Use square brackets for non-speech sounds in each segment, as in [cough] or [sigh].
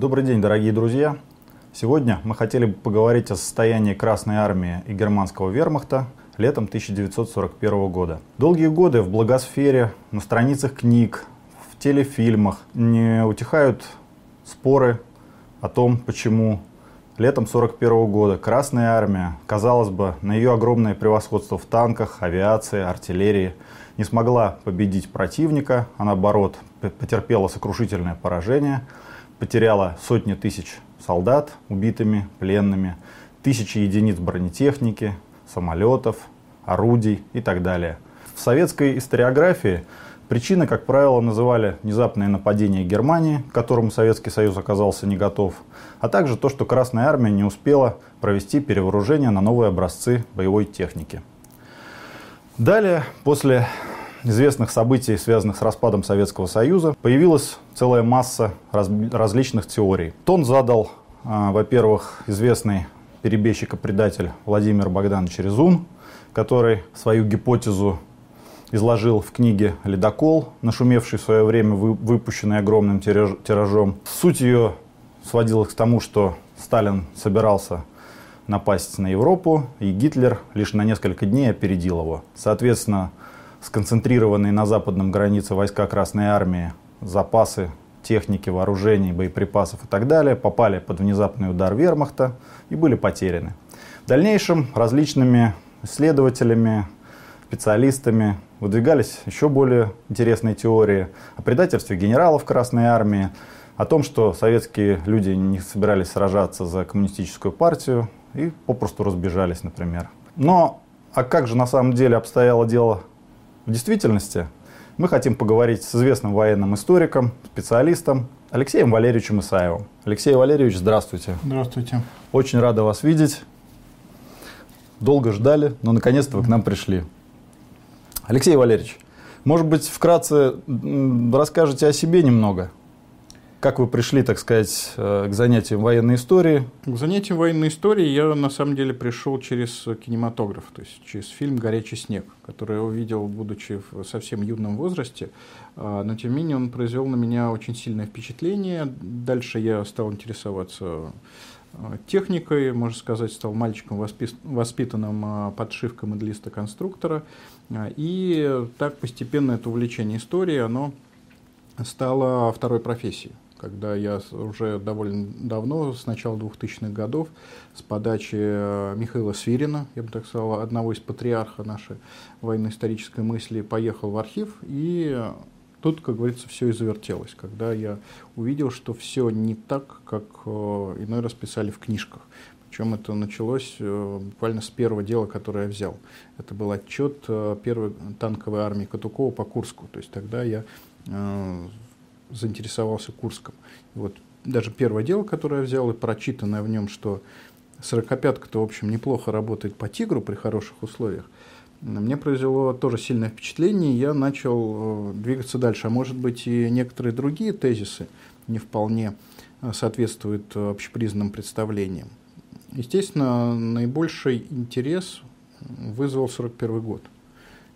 Добрый день, дорогие друзья! Сегодня мы хотели бы поговорить о состоянии Красной Армии и германского вермахта летом 1941 года. Долгие годы в благосфере, на страницах книг, в телефильмах не утихают споры о том, почему летом 1941 года Красная Армия, казалось бы, на ее огромное превосходство в танках, авиации, артиллерии, не смогла победить противника, а наоборот потерпела сокрушительное поражение, потеряла сотни тысяч солдат убитыми, пленными, тысячи единиц бронетехники, самолетов, орудий и так далее. В советской историографии причины, как правило, называли внезапное нападение Германии, к которому Советский Союз оказался не готов, а также то, что Красная Армия не успела провести перевооружение на новые образцы боевой техники. Далее, после известных событий, связанных с распадом Советского Союза, появилась целая масса раз, различных теорий. Тон задал, э, во-первых, известный перебежчик и предатель Владимир Богданович Резун, который свою гипотезу изложил в книге «Ледокол», нашумевший в свое время, выпущенный огромным тиражом. Суть ее сводилась к тому, что Сталин собирался напасть на Европу, и Гитлер лишь на несколько дней опередил его. Соответственно, сконцентрированные на западном границе войска Красной Армии, запасы техники, вооружений, боеприпасов и так далее попали под внезапный удар вермахта и были потеряны. В дальнейшем различными исследователями, специалистами выдвигались еще более интересные теории о предательстве генералов Красной Армии, о том, что советские люди не собирались сражаться за коммунистическую партию и попросту разбежались, например. Но а как же на самом деле обстояло дело в действительности мы хотим поговорить с известным военным историком, специалистом Алексеем Валерьевичем Исаевым. Алексей Валерьевич, здравствуйте. Здравствуйте. Очень рада вас видеть. Долго ждали, но наконец-то вы к нам пришли. Алексей Валерьевич, может быть, вкратце расскажете о себе немного? Как вы пришли, так сказать, э, к занятиям военной истории? К занятиям военной истории я на самом деле пришел через кинематограф, то есть через фильм «Горячий снег», который я увидел, будучи в совсем юном возрасте. А, но тем не менее он произвел на меня очень сильное впечатление. Дальше я стал интересоваться а, техникой, можно сказать, стал мальчиком, воспитанным а, подшивкой моделиста-конструктора. И так постепенно это увлечение историей, оно стало второй профессией когда я уже довольно давно, с начала 2000-х годов, с подачи э, Михаила Свирина, я бы так сказал, одного из патриарха нашей военно-исторической мысли, поехал в архив, и тут, как говорится, все и завертелось, когда я увидел, что все не так, как э, иной раз писали в книжках. Причем это началось э, буквально с первого дела, которое я взял. Это был отчет первой танковой армии Катукова по Курску. То есть тогда я заинтересовался Курском. Вот даже первое дело, которое я взял, и прочитанное в нем, что сорокопятка-то, в общем, неплохо работает по тигру при хороших условиях, мне произвело тоже сильное впечатление, я начал э, двигаться дальше. А может быть и некоторые другие тезисы не вполне э, соответствуют общепризнанным представлениям. Естественно, наибольший интерес вызвал 1941 год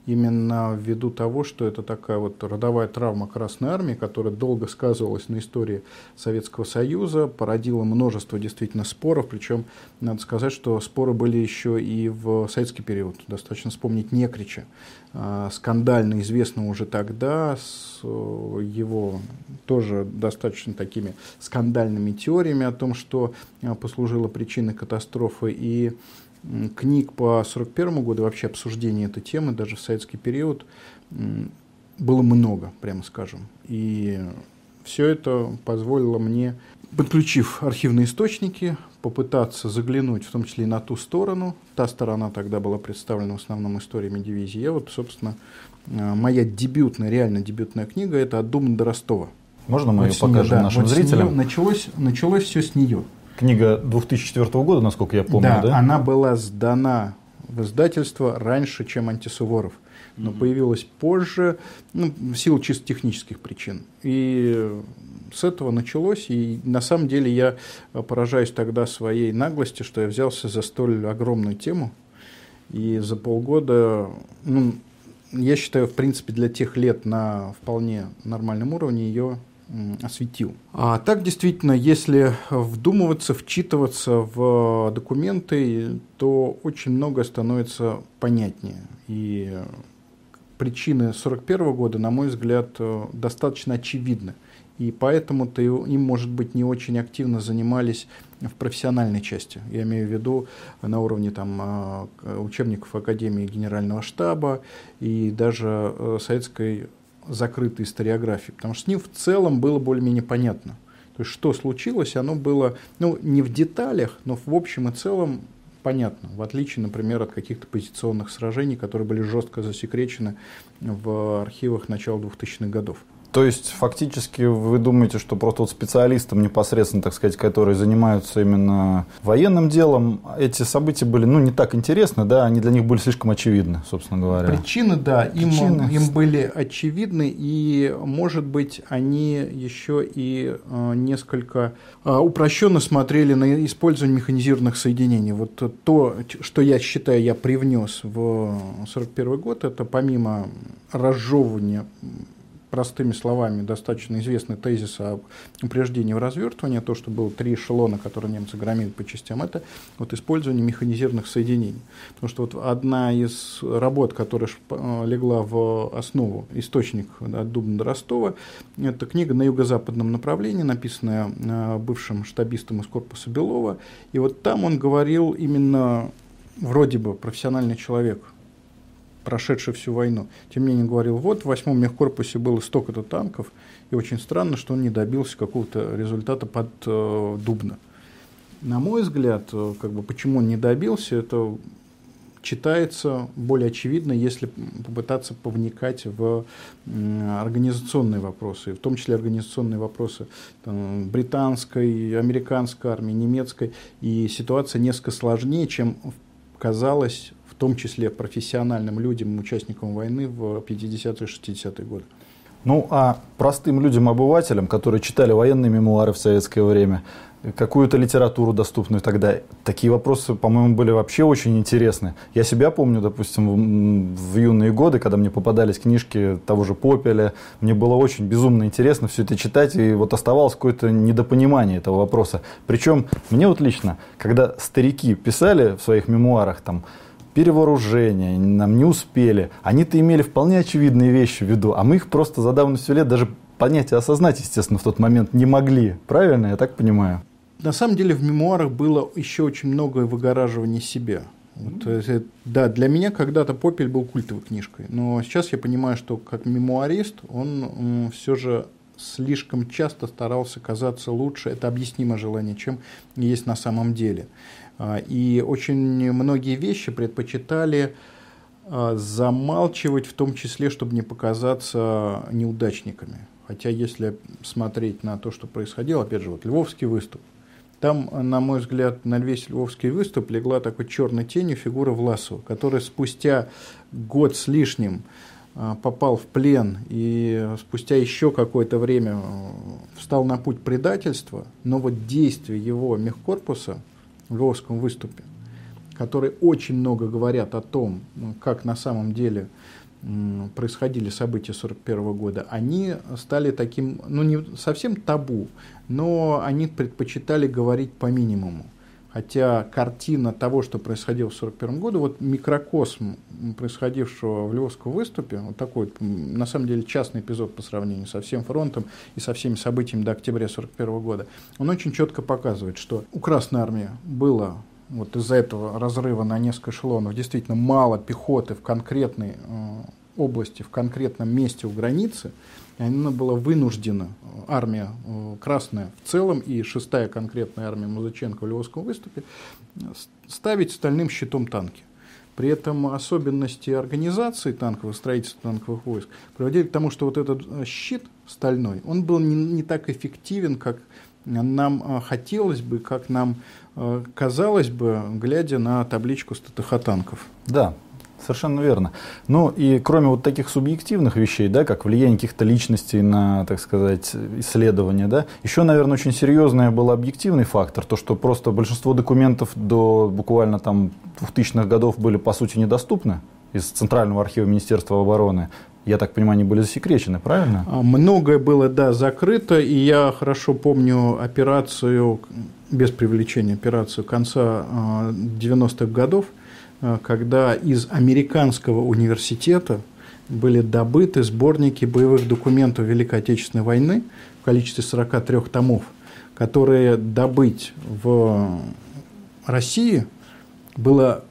именно ввиду того, что это такая вот родовая травма Красной Армии, которая долго сказывалась на истории Советского Союза, породила множество действительно споров, причем надо сказать, что споры были еще и в советский период. Достаточно вспомнить Некрича, а, скандально известного уже тогда, с его тоже достаточно такими скандальными теориями о том, что а, послужило причиной катастрофы и книг по 1941 году, вообще обсуждения этой темы, даже в советский период, было много, прямо скажем. И все это позволило мне, подключив архивные источники, попытаться заглянуть в том числе и на ту сторону. Та сторона тогда была представлена в основном историями дивизии. Я вот, собственно, э, моя дебютная, реально дебютная книга – это «От Думы до Ростова». Можно мы вот ее покажем да, нашим вот зрителям? Началось, началось все с нее. Книга 2004 года, насколько я помню, да? Да, она была сдана в издательство раньше, чем «Антисуворов». Но mm-hmm. появилась позже, ну, в силу чисто технических причин. И с этого началось, и на самом деле я поражаюсь тогда своей наглости, что я взялся за столь огромную тему, и за полгода, ну, я считаю, в принципе, для тех лет на вполне нормальном уровне ее осветил. А так действительно, если вдумываться, вчитываться в документы, то очень много становится понятнее. И причины 1941 года, на мой взгляд, э, достаточно очевидны. И поэтому-то им, может быть, не очень активно занимались в профессиональной части. Я имею в виду на уровне там, э, учебников Академии Генерального штаба и даже э, советской закрытой историографии, потому что с ним в целом было более-менее понятно. То есть, что случилось, оно было, ну, не в деталях, но в общем и целом понятно, в отличие, например, от каких-то позиционных сражений, которые были жестко засекречены в архивах начала 2000-х годов. То есть, фактически, вы думаете, что просто вот специалистам непосредственно, так сказать, которые занимаются именно военным делом, эти события были, ну, не так интересны, да, они для них были слишком очевидны, собственно говоря. Причины, да, Причины. Им, им были очевидны, и, может быть, они еще и э, несколько э, упрощенно смотрели на использование механизированных соединений. Вот то, что я считаю, я привнес в 1941 год, это помимо разжевывания простыми словами достаточно известный тезис о упреждении в развертывании, то, что было три эшелона, которые немцы громили по частям, это вот использование механизированных соединений. Потому что вот одна из работ, которая э, легла в основу, источник от Дубна до Ростова, это книга на юго-западном направлении, написанная э, бывшим штабистом из корпуса Белова. И вот там он говорил именно вроде бы профессиональный человек, прошедший всю войну. Тем не менее, говорил, вот в восьмом мехкорпусе было столько-то танков, и очень странно, что он не добился какого-то результата под э, Дубно. На мой взгляд, э, как бы, почему он не добился, это читается более очевидно, если попытаться повникать в организационные вопросы, в том числе организационные вопросы там, британской, американской армии, немецкой. И ситуация несколько сложнее, чем казалось том числе профессиональным людям, участникам войны в 50-е 60-е годы. Ну, а простым людям-обывателям, которые читали военные мемуары в советское время, какую-то литературу доступную тогда. Такие вопросы, по-моему, были вообще очень интересны. Я себя помню, допустим, в юные годы, когда мне попадались книжки того же Попеля, мне было очень безумно интересно все это читать, и вот оставалось какое-то недопонимание этого вопроса. Причем мне вот лично, когда старики писали в своих мемуарах там перевооружение, нам не успели. Они-то имели вполне очевидные вещи в виду, а мы их просто за давностью лет даже понять и осознать, естественно, в тот момент не могли. Правильно, я так понимаю? На самом деле в мемуарах было еще очень многое выгораживания себя. Вот, э, да, для меня когда-то Попель был культовой книжкой, но сейчас я понимаю, что как мемуарист он все же слишком часто старался казаться лучше, это объяснимо желание, чем есть на самом деле. А, и очень многие вещи предпочитали а, замалчивать, в том числе, чтобы не показаться неудачниками. Хотя, если смотреть на то, что происходило, опять же, вот Львовский выступ, там, на мой взгляд, на весь Львовский выступ легла такой черной тенью фигура Власова, который спустя год с лишним а, попал в плен и спустя еще какое-то время встал на путь предательства, но вот действия его мехкорпуса в Львовском выступе, которые очень много говорят о том, как на самом деле происходили события 1941 года, они стали таким, ну не совсем табу, но они предпочитали говорить по минимуму. Хотя картина того, что происходило в 1941 году, вот микрокосм происходившего в Львовском выступе, вот такой, на самом деле, частный эпизод по сравнению со всем фронтом и со всеми событиями до октября 1941 года, он очень четко показывает, что у Красной Армии было вот из-за этого разрыва на несколько эшелонов действительно мало пехоты в конкретной э, области, в конкретном месте у границы, и она была вынуждена, армия э, Красная в целом и шестая конкретная армия Музыченко в Львовском выступе, ставить стальным щитом танки. При этом особенности организации танковых, строительства танковых войск приводили к тому, что вот этот э, щит стальной, он был не, не так эффективен, как нам э, хотелось бы, как нам казалось бы, глядя на табличку СТТХ танков. Да, Совершенно верно. Ну и кроме вот таких субъективных вещей, да, как влияние каких-то личностей на, так сказать, исследования, да, еще, наверное, очень серьезный был объективный фактор, то, что просто большинство документов до буквально там 2000-х годов были, по сути, недоступны из Центрального архива Министерства обороны. я так понимаю, они были засекречены, правильно? А, многое было, да, закрыто, и я хорошо помню операцию, без привлечения операцию конца 90-х годов, когда из американского университета были добыты сборники боевых документов Великой Отечественной войны в количестве 43 томов, которые добыть в России было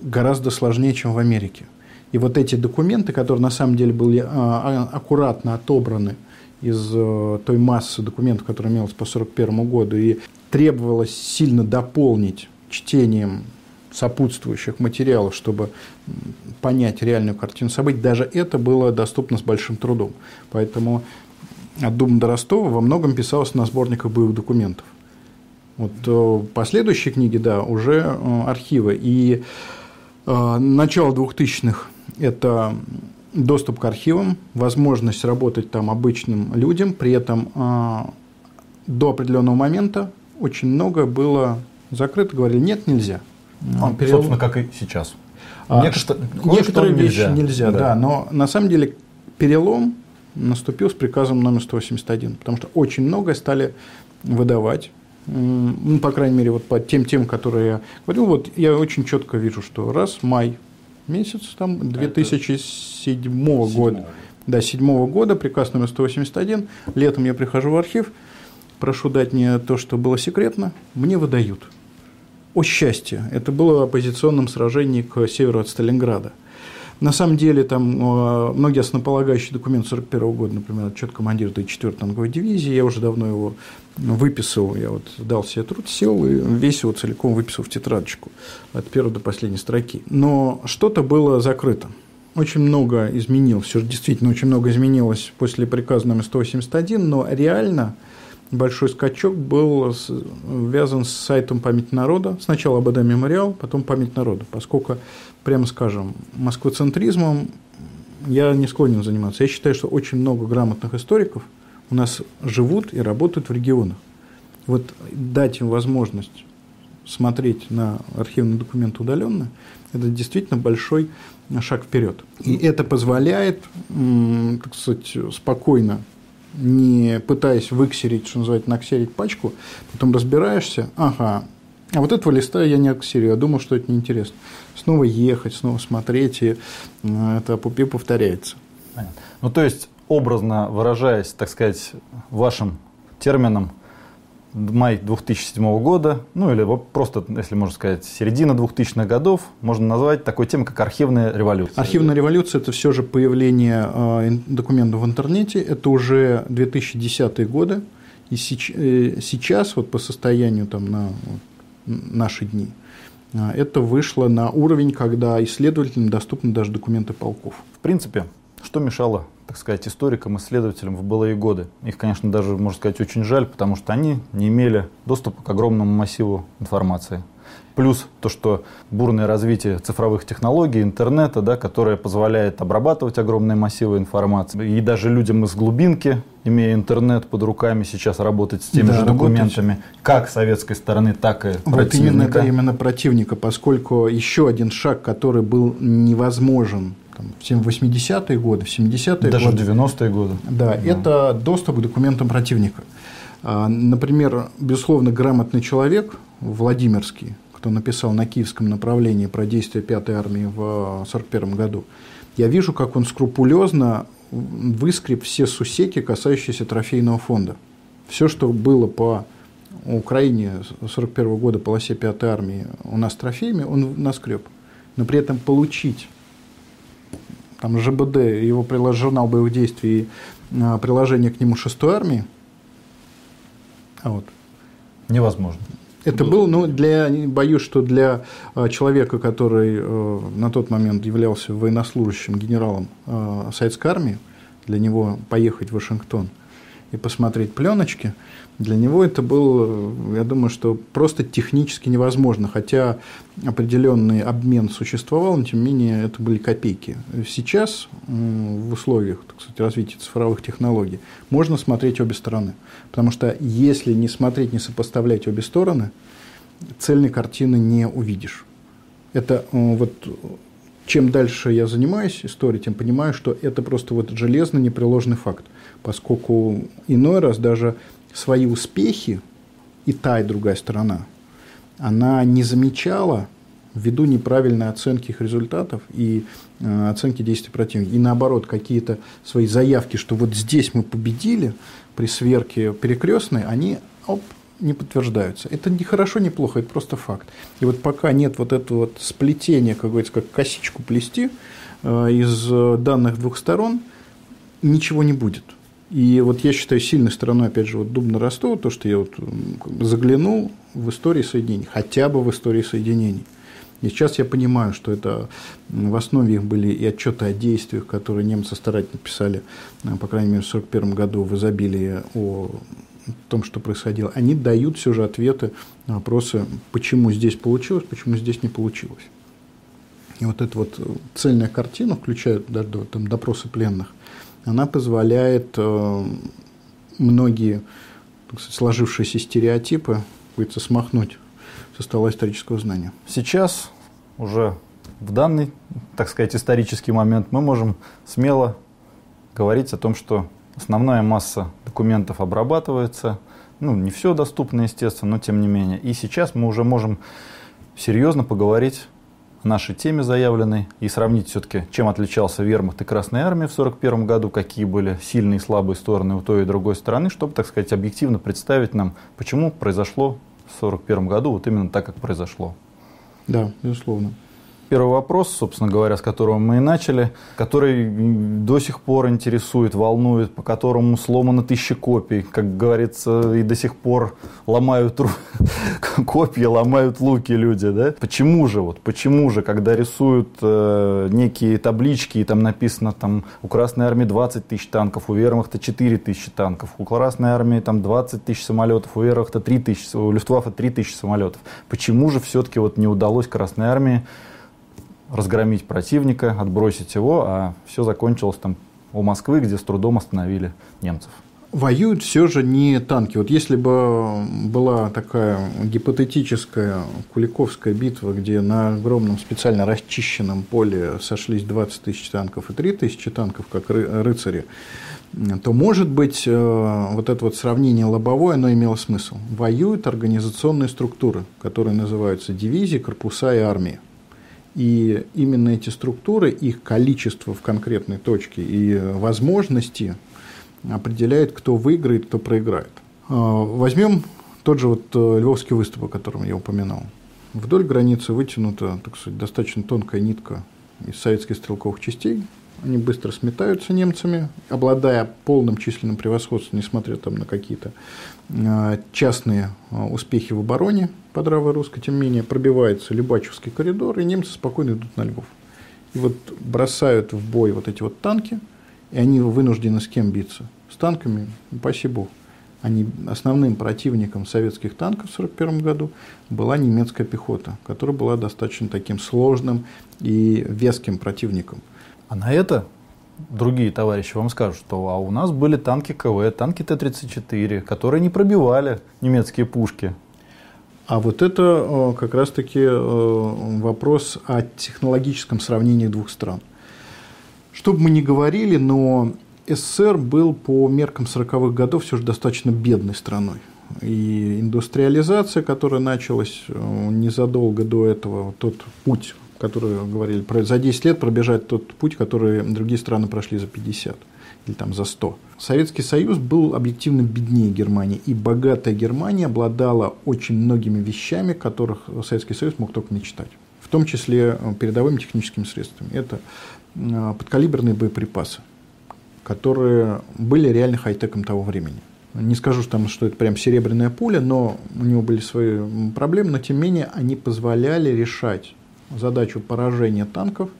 гораздо сложнее, чем в Америке. И вот эти документы, которые на самом деле были а, а, аккуратно отобраны из э, той массы документов, которая имелась по 1941 году, и требовалось сильно дополнить чтением сопутствующих материалов, чтобы понять реальную картину событий, даже это было доступно с большим трудом. Поэтому от Дума до Ростова во многом писалось на сборниках боевых документов. Вот э, последующие книги, да, уже э, архивы. И э, начало 2000-х – это доступ к архивам, возможность работать там обычным людям, при этом до определенного момента очень много было закрыто, говорили, нет, нельзя. А, перел... Собственно, как и сейчас. А, Некто... Некоторые вещи нельзя, нельзя да. да, но на самом деле перелом наступил с приказом номер 181, потому что очень многое стали выдавать ну, по крайней мере, вот по тем тем, которые я говорил, вот я очень четко вижу, что раз май месяц там 2007 -го года, да, 7 года, приказ номер 181, летом я прихожу в архив, прошу дать мне то, что было секретно, мне выдают. О счастье, это было в оппозиционном сражении к северу от Сталинграда – на самом деле, там э, многие основополагающие документы 1941 года, например, отчет командира 4-й танковой дивизии, я уже давно его выписал, я вот дал себе труд, сел и весь его целиком выписал в тетрадочку от первой до последней строки. Но что-то было закрыто. Очень много изменилось, все же действительно очень много изменилось после приказа номер 181, но реально большой скачок был связан с сайтом «Память народа». Сначала АБД «Мемориал», потом «Память народа», поскольку прямо скажем, москвоцентризмом я не склонен заниматься. Я считаю, что очень много грамотных историков у нас живут и работают в регионах. Вот дать им возможность смотреть на архивные документы удаленно, это действительно большой шаг вперед. И это позволяет, так сказать, спокойно, не пытаясь выксерить, что называется, наксерить пачку, потом разбираешься, ага, а вот этого листа я не аксерил, я думал, что это неинтересно. Снова ехать, снова смотреть, и это пупи повторяется. Понятно. Ну, то есть, образно выражаясь, так сказать, вашим термином, май 2007 года, ну или просто, если можно сказать, середина 2000-х годов, можно назвать такой темой, как архивная революция. Архивная революция – это все же появление э, документов в интернете, это уже 2010-е годы, и э, сейчас, вот по состоянию там, на наши дни. А, это вышло на уровень, когда исследователям доступны даже документы полков. В принципе, что мешало, так сказать, историкам, исследователям в былые годы? Их, конечно, даже, можно сказать, очень жаль, потому что они не имели доступа к огромному массиву информации. Плюс то, что бурное развитие цифровых технологий, интернета, да, которое позволяет обрабатывать огромные массивы информации. И даже людям из глубинки, имея интернет под руками, сейчас работать с теми да, же документами, работать. как советской стороны, так и вот противника. Именно, именно противника, поскольку еще один шаг, который был невозможен в 80-е годы, в 70-е Даже годы. Даже в 90-е годы. Да, да, это доступ к документам противника. А, например, безусловно, грамотный человек, Владимирский, кто написал на киевском направлении про действия Пятой армии в 1941 году, я вижу, как он скрупулезно выскреб все сусеки, касающиеся трофейного фонда. Все, что было по Украине с 1941 года полосе Пятой армии у нас трофеями, он наскреб. Но при этом получить там ЖБД, его журнал боевых действий и а, приложение к нему 6 армии, а вот. невозможно. Это было, ну, для, боюсь, что для э, человека, который э, на тот момент являлся военнослужащим генералом э, советской армии, для него поехать в Вашингтон и посмотреть пленочки, для него это было, я думаю, что просто технически невозможно, хотя определенный обмен существовал, но тем не менее это были копейки. Сейчас в условиях так сказать, развития цифровых технологий можно смотреть обе стороны, потому что если не смотреть, не сопоставлять обе стороны, цельной картины не увидишь. Это вот чем дальше я занимаюсь историей, тем понимаю, что это просто вот железно непреложный факт, поскольку иной раз даже свои успехи и та, и другая сторона, она не замечала ввиду неправильной оценки их результатов и э, оценки действий противника. И наоборот, какие-то свои заявки, что вот здесь мы победили при сверке перекрестной, они оп, не подтверждаются. Это не хорошо, не плохо, это просто факт. И вот пока нет вот этого вот сплетения, как говорится, как косичку плести э, из данных двух сторон, ничего не будет. И вот я считаю сильной стороной, опять же, вот Дубна-Ростова, то, что я вот заглянул в истории соединений, хотя бы в истории соединений. И сейчас я понимаю, что это в основе их были и отчеты о действиях, которые немцы старательно писали, э, по крайней мере, в 1941 году в изобилии о том, что происходило. Они дают все же ответы на вопросы, почему здесь получилось, почему здесь не получилось. И вот эта вот цельная картина, включая даже там, допросы пленных, она позволяет э, многие сказать, сложившиеся стереотипы говорится, смахнуть со стола исторического знания. Сейчас уже в данный, так сказать, исторический момент мы можем смело говорить о том, что основная масса документов обрабатывается. Ну, не все доступно, естественно, но тем не менее. И сейчас мы уже можем серьезно поговорить нашей теме заявленной и сравнить все-таки, чем отличался вермахт и Красная Армия в 1941 году, какие были сильные и слабые стороны у той и другой стороны, чтобы, так сказать, объективно представить нам, почему произошло в 1941 году вот именно так, как произошло. Да, безусловно. Первый вопрос, собственно говоря, с которого мы и начали, который до сих пор интересует, волнует, по которому сломано тысячи копий, как говорится, и до сих пор ломают [laughs] копья, ломают луки люди, да? Почему же, вот, почему же, когда рисуют э, некие таблички, и там написано, там, у Красной Армии 20 тысяч танков, у Вермахта 4 тысячи танков, у Красной Армии там 20 тысяч самолетов, у Вермахта 3 тысячи, у Люфтваффе 3 тысячи самолетов. Почему же все-таки вот не удалось Красной Армии разгромить противника, отбросить его, а все закончилось там у Москвы, где с трудом остановили немцев. Воюют все же не танки. Вот если бы была такая гипотетическая Куликовская битва, где на огромном специально расчищенном поле сошлись 20 тысяч танков и 3 тысячи танков, как рыцари, то, может быть, э, вот это вот сравнение лобовое, оно имело смысл. Воюют организационные структуры, которые называются дивизии, корпуса и армии. И именно эти структуры, их количество в конкретной точке и возможности определяет, кто выиграет, кто проиграет. А, возьмем тот же вот э, Львовский выступ, о котором я упоминал. Вдоль границы вытянута, так сказать, достаточно тонкая нитка из советских стрелковых частей, они быстро сметаются немцами, обладая полным численным превосходством, несмотря там на какие-то а, частные а, успехи в обороне под Равой Русской, тем не менее пробивается Любачевский коридор, и немцы спокойно идут на Львов. И вот бросают в бой вот эти вот танки, и они вынуждены с кем биться? С танками, спасибо Богу. Они, основным противником советских танков в 1941 году была немецкая пехота, которая была достаточно таким сложным и веским противником – а на это другие товарищи вам скажут, что а у нас были танки КВ, танки Т-34, которые не пробивали немецкие пушки. А вот это э, как раз-таки э, вопрос о технологическом сравнении двух стран. Что бы мы ни говорили, но СССР был по меркам 40-х годов все же достаточно бедной страной. И индустриализация, которая началась э, незадолго до этого, тот путь, которые говорили, про, за 10 лет пробежать тот путь, который другие страны прошли за 50 или там за 100. Советский Союз был объективно беднее Германии, и богатая Германия обладала очень многими вещами, которых Советский Союз мог только мечтать. В том числе э, передовыми техническими средствами. Это э, подкалиберные боеприпасы, которые были реально хай-теком того времени. Не скажу, что, там, что это прям серебряная пуля, но у него были свои проблемы, но тем не менее они позволяли решать задачу поражения танков,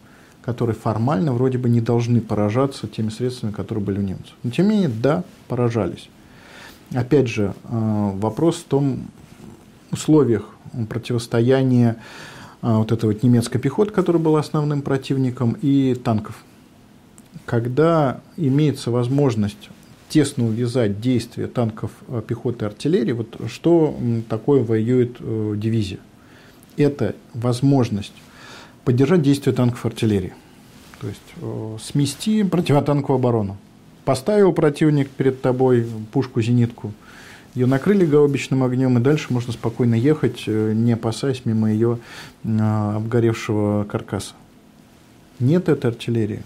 которые формально вроде бы не должны поражаться теми средствами, которые были у немцев. Но тем не менее, да, поражались. Опять же, э, вопрос в том условиях противостояния э, вот этой вот немецкой пехоты, которая была основным противником, и танков. Когда имеется возможность тесно увязать действия танков, э, пехоты артиллерии, вот что такое воюет дивизия? Это возможность поддержать действие танков артиллерии. То есть э, смести противотанковую оборону. Поставил противник перед тобой пушку-зенитку, ее накрыли гаубичным огнем, и дальше можно спокойно ехать, э, не опасаясь мимо ее обгоревшего каркаса. Нет этой артиллерии.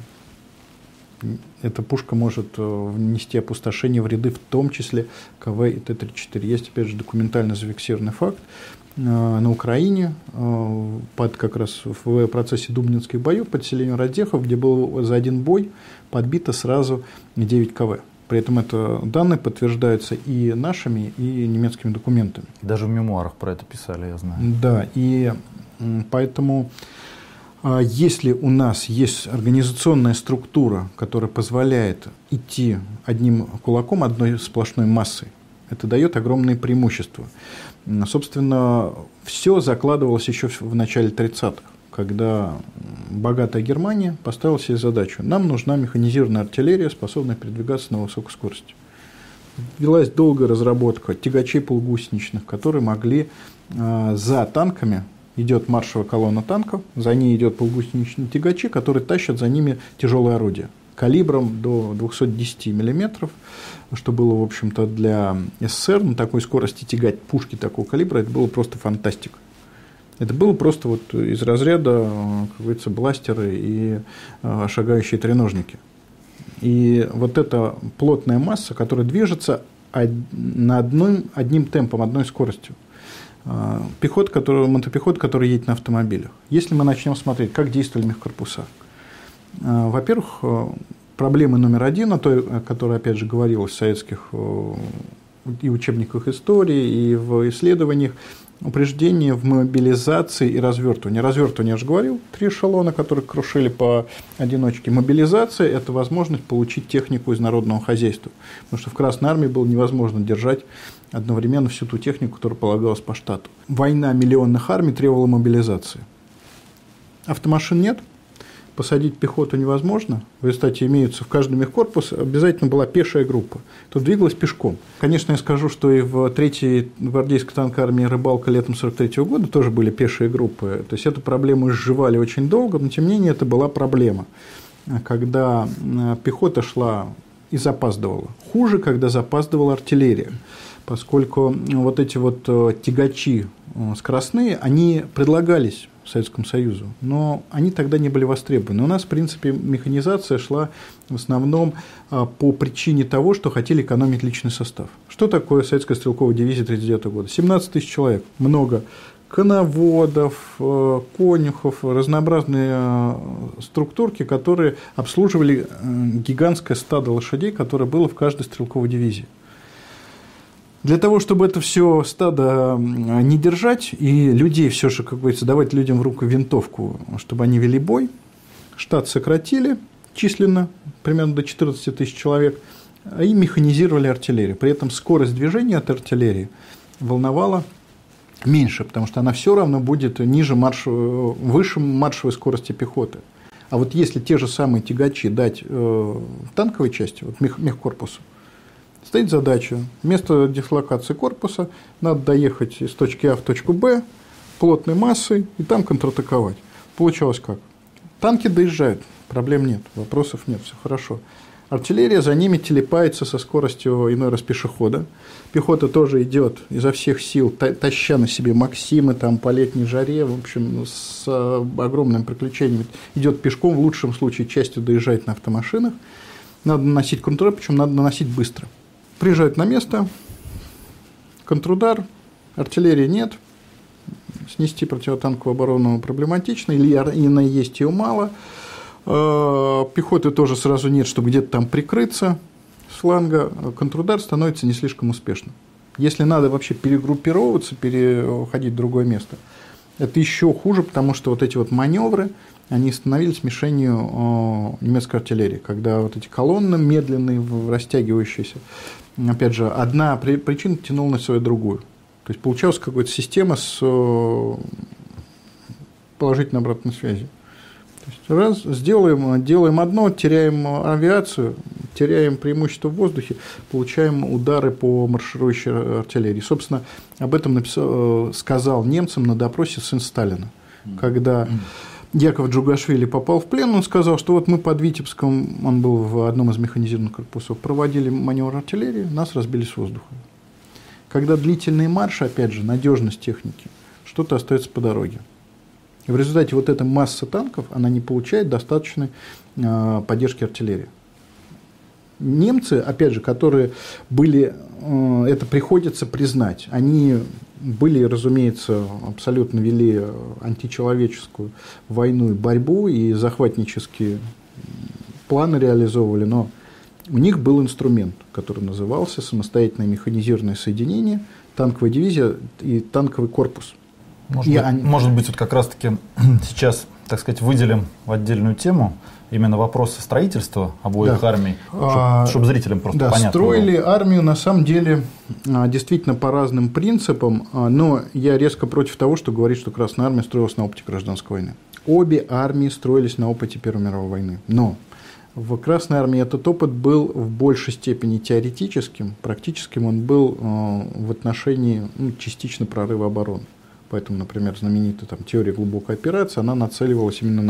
Эта пушка может внести опустошение в ряды, в том числе КВ и Т-34. Есть, опять же, документально зафиксированный факт, Э, на Украине э, под как раз в процессе Дубнинских боев под селением Радехов, где было за один бой подбито сразу 9 КВ. При этом это данные подтверждаются и нашими, и немецкими документами. Даже в мемуарах про это писали, я знаю. Да, и поэтому э, если у нас есть организационная структура, которая позволяет идти одним кулаком, одной сплошной массой, это дает огромные преимущества. Собственно, все закладывалось еще в начале 30-х, когда богатая Германия поставила себе задачу. Нам нужна механизированная артиллерия, способная передвигаться на высокой скорости. Велась долгая разработка тягачей полугусеничных, которые могли а, за танками идет маршевая колонна танков, за ней идет полугусеничные тягачи, которые тащат за ними тяжелые орудия калибром до 210 миллиметров, что было, в общем-то, для СССР на такой скорости тягать пушки такого калибра, это было просто фантастика. Это было просто вот из разряда, как говорится, бластеры и э, шагающие треножники. И вот эта плотная масса, которая движется на одном, одним темпом, одной скоростью. Э, пехот, который, мотопехот, который едет на автомобилях. Если мы начнем смотреть, как действовали мехкорпуса, Э, во-первых, э, проблема номер один, о той, о которой, опять же, говорилось в советских э, и учебниках истории, и в исследованиях, упреждение в мобилизации и развертывании. Развертывание, я же говорил, три эшелона, которые крушили по одиночке. Мобилизация – это возможность получить технику из народного хозяйства. Потому что в Красной Армии было невозможно держать одновременно всю ту технику, которая полагалась по штату. Война миллионных армий требовала мобилизации. Автомашин нет – посадить пехоту невозможно. В результате имеются в каждом мехкорпус обязательно была пешая группа. Тут двигалась пешком. Конечно, я скажу, что и в 3-й гвардейской танковой армии «Рыбалка» летом 43 года тоже были пешие группы. То есть, эту проблему изживали очень долго, но тем не менее это была проблема. Когда э, пехота шла и запаздывала. Хуже, когда запаздывала артиллерия поскольку вот эти вот э, тягачи э, скоростные, они предлагались Советскому Союзу. Но они тогда не были востребованы. У нас, в принципе, механизация шла в основном а, по причине того, что хотели экономить личный состав. Что такое советская стрелковая дивизия 1939 года? 17 тысяч человек, много коноводов, э, конюхов, разнообразные э, структурки, которые обслуживали э, гигантское стадо лошадей, которое было в каждой стрелковой дивизии. Для того, чтобы это все стадо не держать и людей все же, как говорится, давать людям в руку винтовку, чтобы они вели бой, штат сократили численно, примерно до 14 тысяч человек, и механизировали артиллерию. При этом скорость движения от артиллерии волновала меньше, потому что она все равно будет ниже марш... выше маршевой скорости пехоты. А вот если те же самые тягачи дать э, танковой части, вот мех, мехкорпусу, стоит задача. Вместо дислокации корпуса надо доехать из точки А в точку Б плотной массой и там контратаковать. Получалось как? Танки доезжают, проблем нет, вопросов нет, все хорошо. Артиллерия за ними телепается со скоростью иной раз пешехода. Пехота тоже идет изо всех сил, таща на себе Максимы там по летней жаре, в общем, с огромным приключением. Идет пешком, в лучшем случае частью доезжает на автомашинах. Надо наносить контрудар, причем надо наносить быстро. Приезжают на место, контрудар, артиллерии нет, снести противотанковую оборону проблематично, или именно есть ее мало, э, пехоты тоже сразу нет, чтобы где-то там прикрыться с фланга, контрудар становится не слишком успешным. Если надо вообще перегруппировываться, переходить в другое место, это еще хуже, потому что вот эти вот маневры, они становились мишенью э, немецкой артиллерии, когда вот эти колонны медленные, растягивающиеся, опять же, одна причина тянула на свою другую. То есть получалась какая-то система с э, положительной обратной связью. То есть раз сделаем, делаем одно, теряем авиацию, теряем преимущество в воздухе, получаем удары по марширующей артиллерии. Собственно, об этом написал, э, сказал немцам на допросе сын Сталина, когда Яков Джугашвили попал в плен, он сказал, что вот мы под Витебском, он был в одном из механизированных корпусов, проводили маневр артиллерии, нас разбили с воздуха. Когда длительные марши, опять же, надежность техники, что-то остается по дороге. И в результате вот эта масса танков, она не получает достаточной э, поддержки артиллерии. Немцы, опять же, которые были, э, это приходится признать, они были, разумеется, абсолютно вели античеловеческую войну и борьбу, и захватнические планы реализовывали, но у них был инструмент, который назывался самостоятельное механизированное соединение, танковая дивизия и танковый корпус. Может, и быть, они... может быть, вот как раз-таки [clears throat] сейчас, так сказать, выделим в отдельную тему именно вопросы строительства обоих да. армий, чтобы, а, зрителям просто да, понятно строили было. армию на самом деле а, действительно по разным принципам, а, но я резко против того, что говорит, что Красная армия строилась на опыте гражданской войны. Обе армии строились на опыте Первой мировой войны, но в Красной армии этот опыт был в большей степени теоретическим, практическим он был в отношении ну, частично прорыва обороны. Поэтому, например, знаменитая там, теория глубокой операции, она нацеливалась именно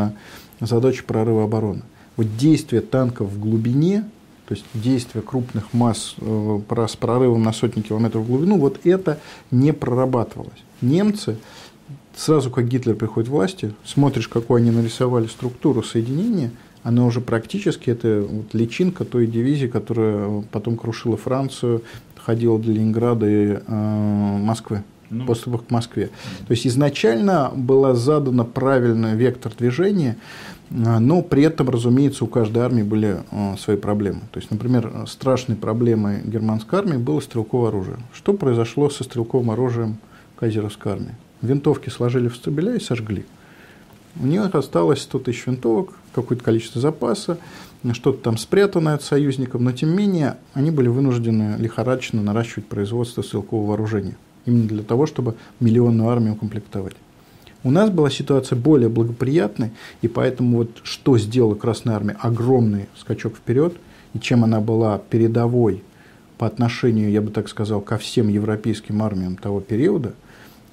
на задачу прорыва обороны. Вот действие танков в глубине, то есть действие крупных масс э, с прорывом на сотни километров в глубину, вот это не прорабатывалось. Немцы, сразу как Гитлер приходит к власти, смотришь, какую они нарисовали структуру соединения, она уже практически, это вот личинка той дивизии, которая потом крушила Францию, ходила до Ленинграда и э, Москвы ну. подступах к Москве. То есть изначально была задана правильный вектор движения, а, но при этом, разумеется, у каждой армии были а, свои проблемы. То есть, например, страшной проблемой германской армии было стрелковое оружие. Что произошло со стрелковым оружием кайзеровской армии? Винтовки сложили в стабиля и сожгли. У них осталось 100 тысяч винтовок, какое-то количество запаса, что-то там спрятанное от союзников, но тем не менее они были вынуждены лихорадочно наращивать производство стрелкового вооружения именно для того, чтобы миллионную армию укомплектовать. У нас была ситуация более благоприятной, и поэтому вот что сделала Красная Армия? Огромный скачок вперед, и чем она была передовой по отношению, я бы так сказал, ко всем европейским армиям того периода,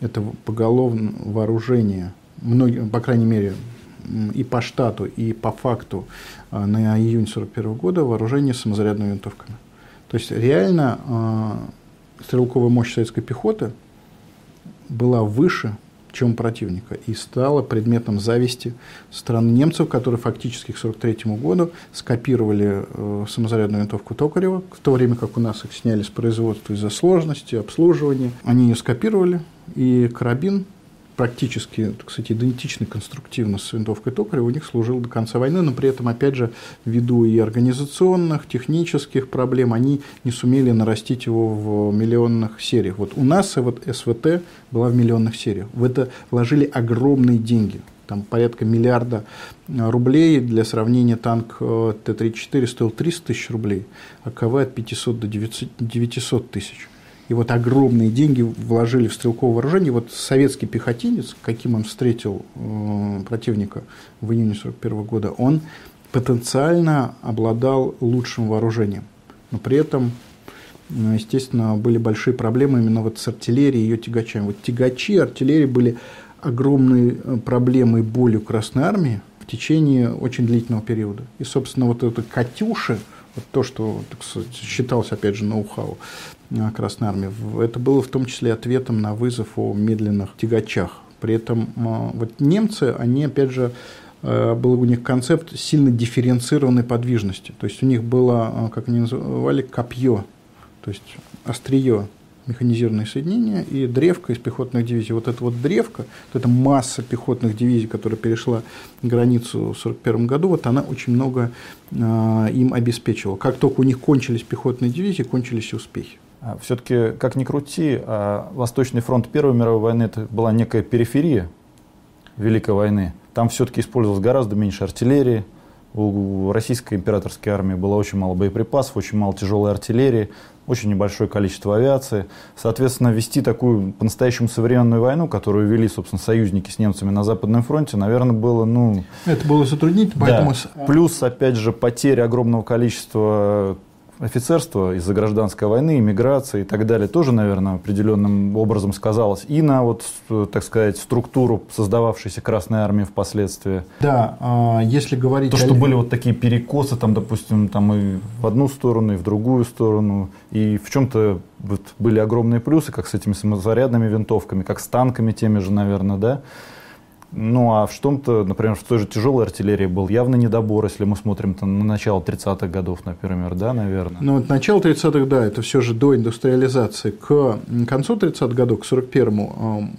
это поголовное вооружение, многие, по крайней мере, и по штату, и по факту а, на июнь 1941 года вооружение самозарядными винтовками. То есть реально а, стрелковая мощь советской пехоты была выше, чем противника, и стала предметом зависти стран немцев, которые фактически к 1943 году скопировали э, самозарядную винтовку Токарева, в то время как у нас их сняли с производства из-за сложности, обслуживания. Они ее скопировали, и карабин практически, кстати, идентичный конструктивно с винтовкой Токарева, у них служил до конца войны, но при этом, опять же, ввиду и организационных, технических проблем, они не сумели нарастить его в миллионных сериях. Вот у нас вот СВТ была в миллионных сериях. В это вложили огромные деньги. Там порядка миллиарда рублей. Для сравнения, танк э, Т-34 стоил 300 тысяч рублей, а КВ от 500 до 900 тысяч и вот огромные деньги вложили в стрелковое вооружение. Вот советский пехотинец, каким он встретил э, противника в июне 1941 года, он потенциально обладал лучшим вооружением. Но при этом, э, естественно, были большие проблемы именно вот с артиллерией и ее тягачами. Вот тягачи артиллерии были огромной э, проблемой и болью Красной Армии в течение очень длительного периода. И, собственно, вот это «Катюши», вот то, что так сказать, считалось, опять же, ноу-хау Красной Армии, это было в том числе ответом на вызов о медленных тягачах. При этом э, вот немцы, они, опять же, э, был у них концепт сильно дифференцированной подвижности. То есть у них было, как они называли, копье, то есть острие механизированные соединения и древка из пехотных дивизий. Вот эта вот древка, вот эта масса пехотных дивизий, которая перешла границу в 1941 году, вот она очень много э, им обеспечивала. Как только у них кончились пехотные дивизии, кончились и успехи. А Все-таки, как ни крути, а Восточный фронт Первой мировой войны это была некая периферия Великой войны. Там все-таки использовалось гораздо меньше артиллерии, у российской императорской армии было очень мало боеприпасов, очень мало тяжелой артиллерии, очень небольшое количество авиации. Соответственно, вести такую по-настоящему современную войну, которую вели, собственно, союзники с немцами на Западном фронте, наверное, было, ну... Это было затруднительно, поэтому... Да. Плюс, опять же, потеря огромного количества офицерство из-за гражданской войны, иммиграции и так далее тоже, наверное, определенным образом сказалось. И на, вот, так сказать, структуру создававшейся Красной Армии впоследствии. Да, а, если говорить... То, что были вот такие перекосы, там, допустим, там и в одну сторону, и в другую сторону. И в чем-то вот были огромные плюсы, как с этими самозарядными винтовками, как с танками теми же, наверное, да. Ну, а в что-то, например, в той же тяжелой артиллерии был явно недобор, если мы смотрим на начало 30-х годов, например, да, наверное? Ну, вот начало 30-х, да, это все же до индустриализации. К концу 30-х годов, к 41-му,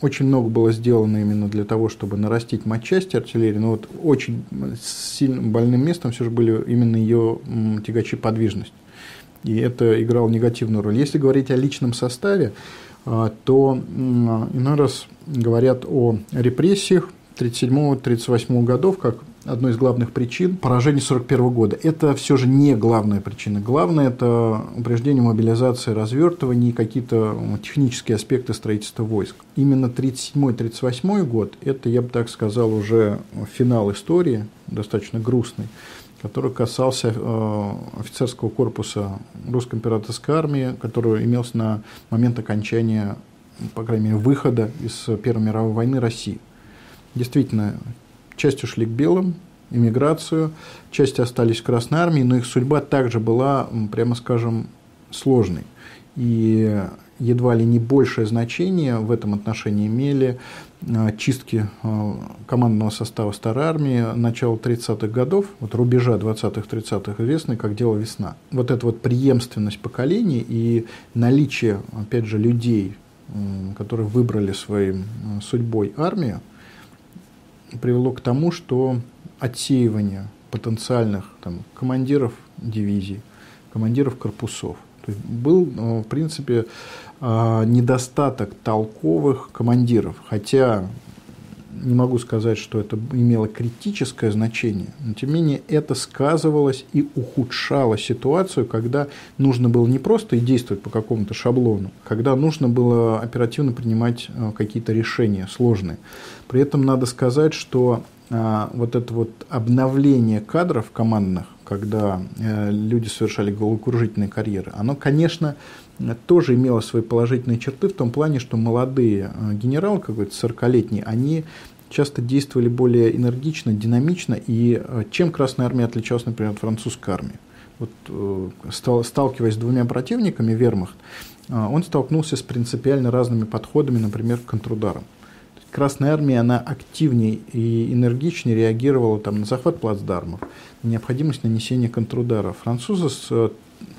очень много было сделано именно для того, чтобы нарастить матчасти артиллерии, но вот очень сильным больным местом все же были именно ее тягачи подвижность. И это играло негативную роль. Если говорить о личном составе, то иной раз говорят о репрессиях 1937-1938 годов как одной из главных причин поражения 1941 года. Это все же не главная причина. Главное – это упреждение мобилизации, развертывания и какие-то технические аспекты строительства войск. Именно 1937-1938 год – это, я бы так сказал, уже финал истории, достаточно грустный который касался э, офицерского корпуса русской императорской армии, который имелся на момент окончания, по крайней мере, выхода из Первой мировой войны России. Действительно, часть ушли к белым, иммиграцию, части остались в Красной армии, но их судьба также была, прямо скажем, сложной. И едва ли не большее значение в этом отношении имели чистки э, командного состава старой армии начала 30-х годов, вот рубежа 20-30-х известны как дело весна. Вот эта вот преемственность поколений и наличие, опять же, людей, которые выбрали своей судьбой армию, привело к тому, что отсеивание потенциальных там, командиров дивизий, командиров корпусов, то есть был, э, в принципе, недостаток толковых командиров. Хотя не могу сказать, что это имело критическое значение, но тем не менее это сказывалось и ухудшало ситуацию, когда нужно было не просто действовать по какому-то шаблону, когда нужно было оперативно принимать а, какие-то решения сложные. При этом надо сказать, что а, вот это вот обновление кадров командных, когда э, люди совершали головокружительные карьеры, оно, конечно, тоже имело свои положительные черты в том плане, что молодые э, генералы, как говорится, 40-летние, они часто действовали более энергично, динамично, и э, чем Красная Армия отличалась, например, от французской армии. Вот, э, сталкиваясь с двумя противниками, вермахт, он столкнулся с принципиально разными подходами, например, к контрударам. Красная армия, она активнее и энергичнее реагировала там, на захват плацдармов, на необходимость нанесения контрударов. Французы с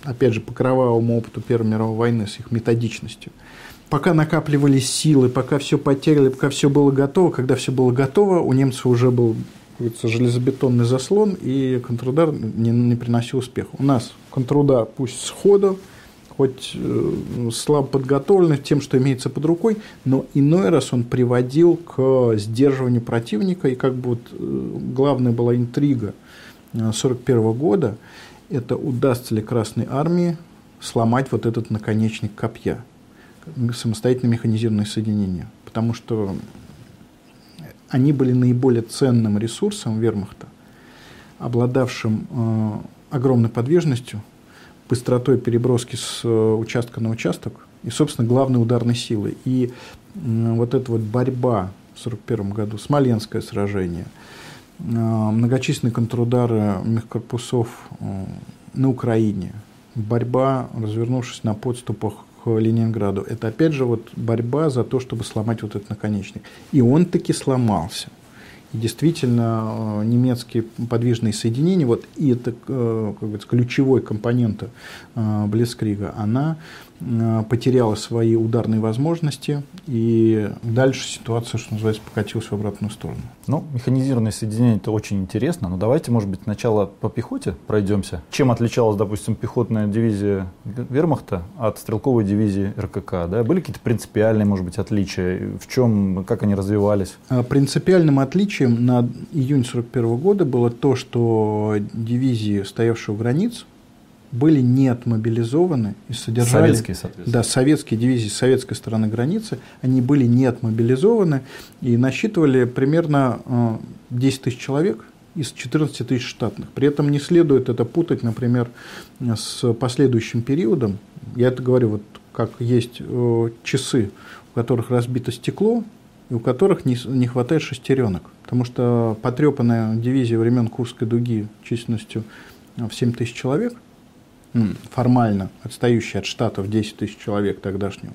опять же, по кровавому опыту Первой мировой войны, с их методичностью. Пока накапливались силы, пока все потеряли, пока все было готово, когда все было готово, у немцев уже был говорится, железобетонный заслон, и контрудар не, не приносил успеха. У нас контрудар пусть сходу, хоть э, слабо подготовленный тем, что имеется под рукой, но иной раз он приводил к сдерживанию противника, и как бы вот э, главная была интрига 1941 э, года – это удастся ли Красной Армии сломать вот этот наконечник копья, самостоятельно механизированное соединение. Потому что они были наиболее ценным ресурсом вермахта, обладавшим э, огромной подвижностью, быстротой переброски с э, участка на участок и, собственно, главной ударной силой. И э, вот эта вот борьба в 1941 году, Смоленское сражение – многочисленные контрудары мехкорпусов э, на Украине, борьба, развернувшись на подступах к Ленинграду. Это опять же вот борьба за то, чтобы сломать вот этот наконечник. И он таки сломался. И действительно, э, немецкие подвижные соединения, вот и это как говорится, ключевой компонент Блицкрига, она Э, потеряла свои ударные возможности, и дальше ситуация, что называется, покатилась в обратную сторону. Ну, механизированное соединение это очень интересно, но давайте, может быть, сначала по пехоте пройдемся. Чем отличалась, допустим, пехотная дивизия Вермахта от стрелковой дивизии РКК? Да? Были какие-то принципиальные, может быть, отличия? В чем, как они развивались? А принципиальным отличием на июнь 1941 года было то, что дивизии, стоявшие у границ, были не отмобилизованы и содержали... Советские, соответственно. Да, советские дивизии с советской стороны границы, они были не отмобилизованы и насчитывали примерно 10 э, тысяч человек из 14 тысяч штатных. При этом не следует это путать, например, с последующим периодом. Я это говорю, вот как есть э, часы, у которых разбито стекло, и у которых не, не хватает шестеренок. Потому что потрепанная дивизия времен Курской дуги численностью в 7 тысяч человек, формально отстающая от штатов 10 тысяч человек тогдашнего,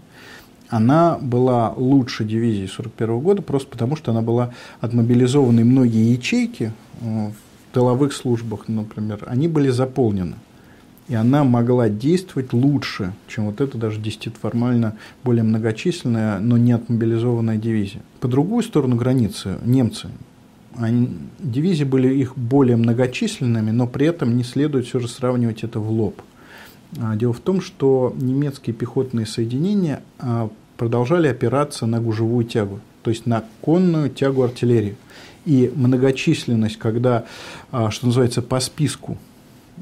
она была лучше дивизии 41 года, просто потому что она была отмобилизованы многие ячейки э, в тыловых службах, например, они были заполнены. И она могла действовать лучше, чем вот эта даже формально более многочисленная, но не отмобилизованная дивизия. По другую сторону границы немцы, они, дивизии были их более многочисленными, но при этом не следует все же сравнивать это в лоб – а, дело в том, что немецкие пехотные соединения а, продолжали опираться на гужевую тягу, то есть на конную тягу артиллерии. И многочисленность, когда, а, что называется, по списку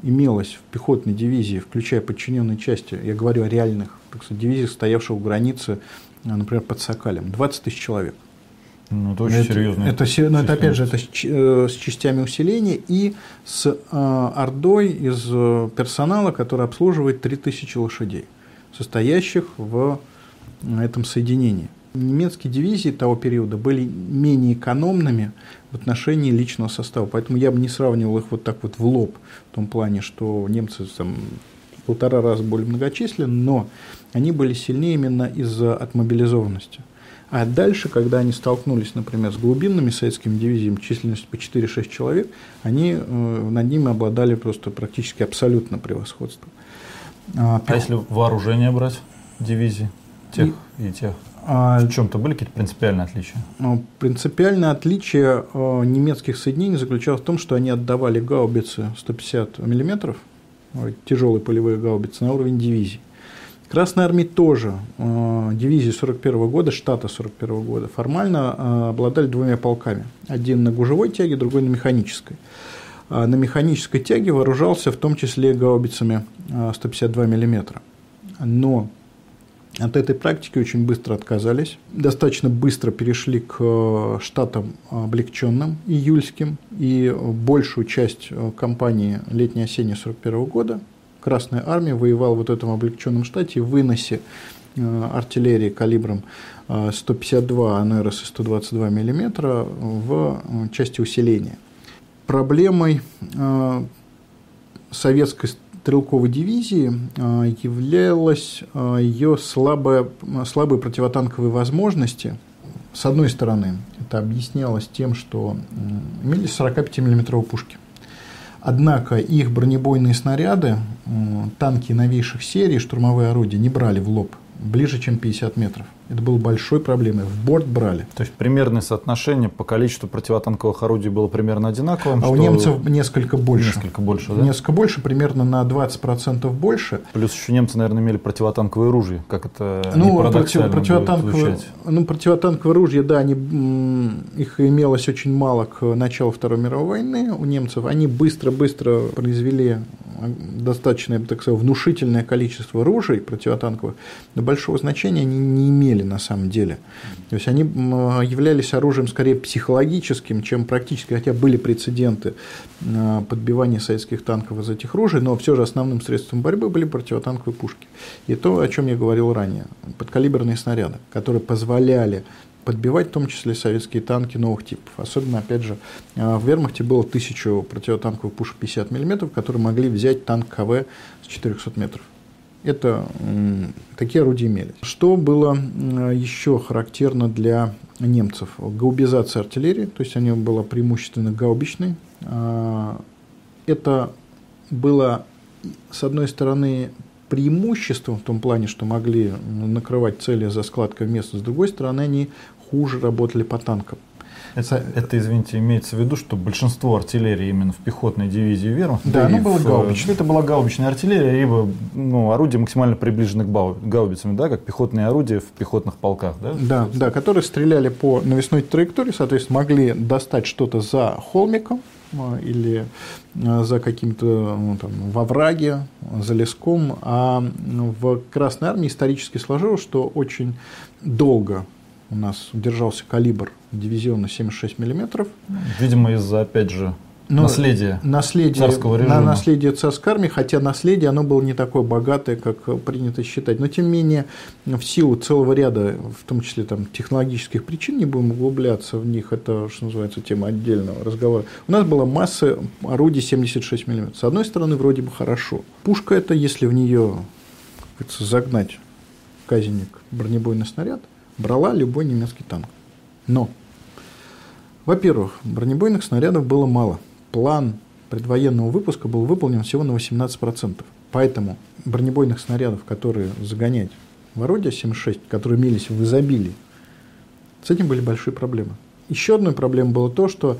имелась в пехотной дивизии, включая подчиненные части, я говорю о реальных так сказать, дивизиях, стоявших у границы, например, под Сокалем, 20 тысяч человек. Ну, это очень это, серьезно. Это, это, но это опять же это с, э, с частями усиления и с э, ордой из э, персонала, который обслуживает 3000 лошадей, состоящих в этом соединении. Немецкие дивизии того периода были менее экономными в отношении личного состава, поэтому я бы не сравнивал их вот так вот в лоб, в том плане, что немцы там, в полтора раза более многочисленны, но они были сильнее именно из-за отмобилизованности. А дальше, когда они столкнулись, например, с глубинными советскими дивизиями численностью по 4-6 человек, они э, над ними обладали просто практически абсолютно превосходством. А, а если вооружение брать дивизии тех и, и тех? А, в чем-то были какие-то принципиальные отличия? Ну, принципиальное отличие э, немецких соединений заключалось в том, что они отдавали гаубицы 150 мм, тяжелые полевые гаубицы, на уровень дивизии. Красной армии тоже, э, дивизии 41 года, штата 41 года, формально э, обладали двумя полками. Один на гужевой тяге, другой на механической. А на механической тяге вооружался в том числе гаубицами 152 э, мм. Но от этой практики очень быстро отказались. Достаточно быстро перешли к штатам облегченным, июльским. И большую часть кампании летней-осенней 41 года Красная Армия воевала вот в этом облегченном штате в выносе э, артиллерии калибром 152 АНРС и 122 мм в э, части усиления. Проблемой э, советской стрелковой дивизии являлась ее слабая, слабые противотанковые возможности. С одной стороны, это объяснялось тем, что имелись 45 миллиметровые пушки. Однако их бронебойные снаряды, танки новейших серий, штурмовые орудия не брали в лоб ближе, чем 50 метров. Это было большой проблемой. В борт брали. То есть примерное соотношение по количеству противотанковых орудий было примерно одинаковым? А у немцев несколько больше. Несколько больше, да? Несколько больше, примерно на 20% больше. Плюс еще немцы, наверное, имели противотанковые ружья. Как это ну, против, противотанковые, ну, противотанковые ружья, да, они, их имелось очень мало к началу Второй мировой войны у немцев. Они быстро-быстро произвели достаточно, так сказать, внушительное количество ружей противотанковых, но большого значения они не имели на самом деле. То есть они являлись оружием скорее психологическим, чем практически, хотя были прецеденты а, подбивания советских танков из этих ружей, но все же основным средством борьбы были противотанковые пушки. И то, о чем я говорил ранее, подкалиберные снаряды, которые позволяли подбивать в том числе советские танки новых типов. Особенно, опять же, а, в вермахте было тысячу противотанковых пушек 50 мм, которые могли взять танк КВ с 400 метров. Это такие орудия имелись. Что было еще характерно для немцев? Гаубизация артиллерии, то есть она была преимущественно гаубичной. А, это было, с одной стороны, преимуществом в том плане, что могли накрывать цели за складкой места, с другой стороны, они хуже работали по танкам. Это, это, извините, имеется в виду, что большинство артиллерии именно в пехотной дивизии Вермахта. Да, оно было гаубичное. Это была гаубичная артиллерия, либо ну, орудия максимально приближены к гаубицам, да, как пехотные орудия в пехотных полках. Да, да, да которые стреляли по навесной траектории, соответственно, могли достать что-то за холмиком, а, или а, за каким-то ну, там, во враге, за леском. А в Красной Армии исторически сложилось, что очень долго у нас удержался калибр дивизиона 76 миллиметров. Видимо, из-за, опять же, ну, наследие, наследие царского режима. На наследие царской армии, хотя наследие оно было не такое богатое, как принято считать. Но тем не менее, в силу целого ряда, в том числе там, технологических причин, не будем углубляться в них, это, что называется, тема отдельного разговора. У нас была масса орудий 76 мм. С одной стороны, вроде бы хорошо. Пушка это, если в нее загнать казенник бронебойный снаряд, брала любой немецкий танк. Но, во-первых, бронебойных снарядов было мало – план предвоенного выпуска был выполнен всего на 18%. Поэтому бронебойных снарядов, которые загонять в орудие 7,6, которые имелись в изобилии, с этим были большие проблемы. Еще одной проблемой было то, что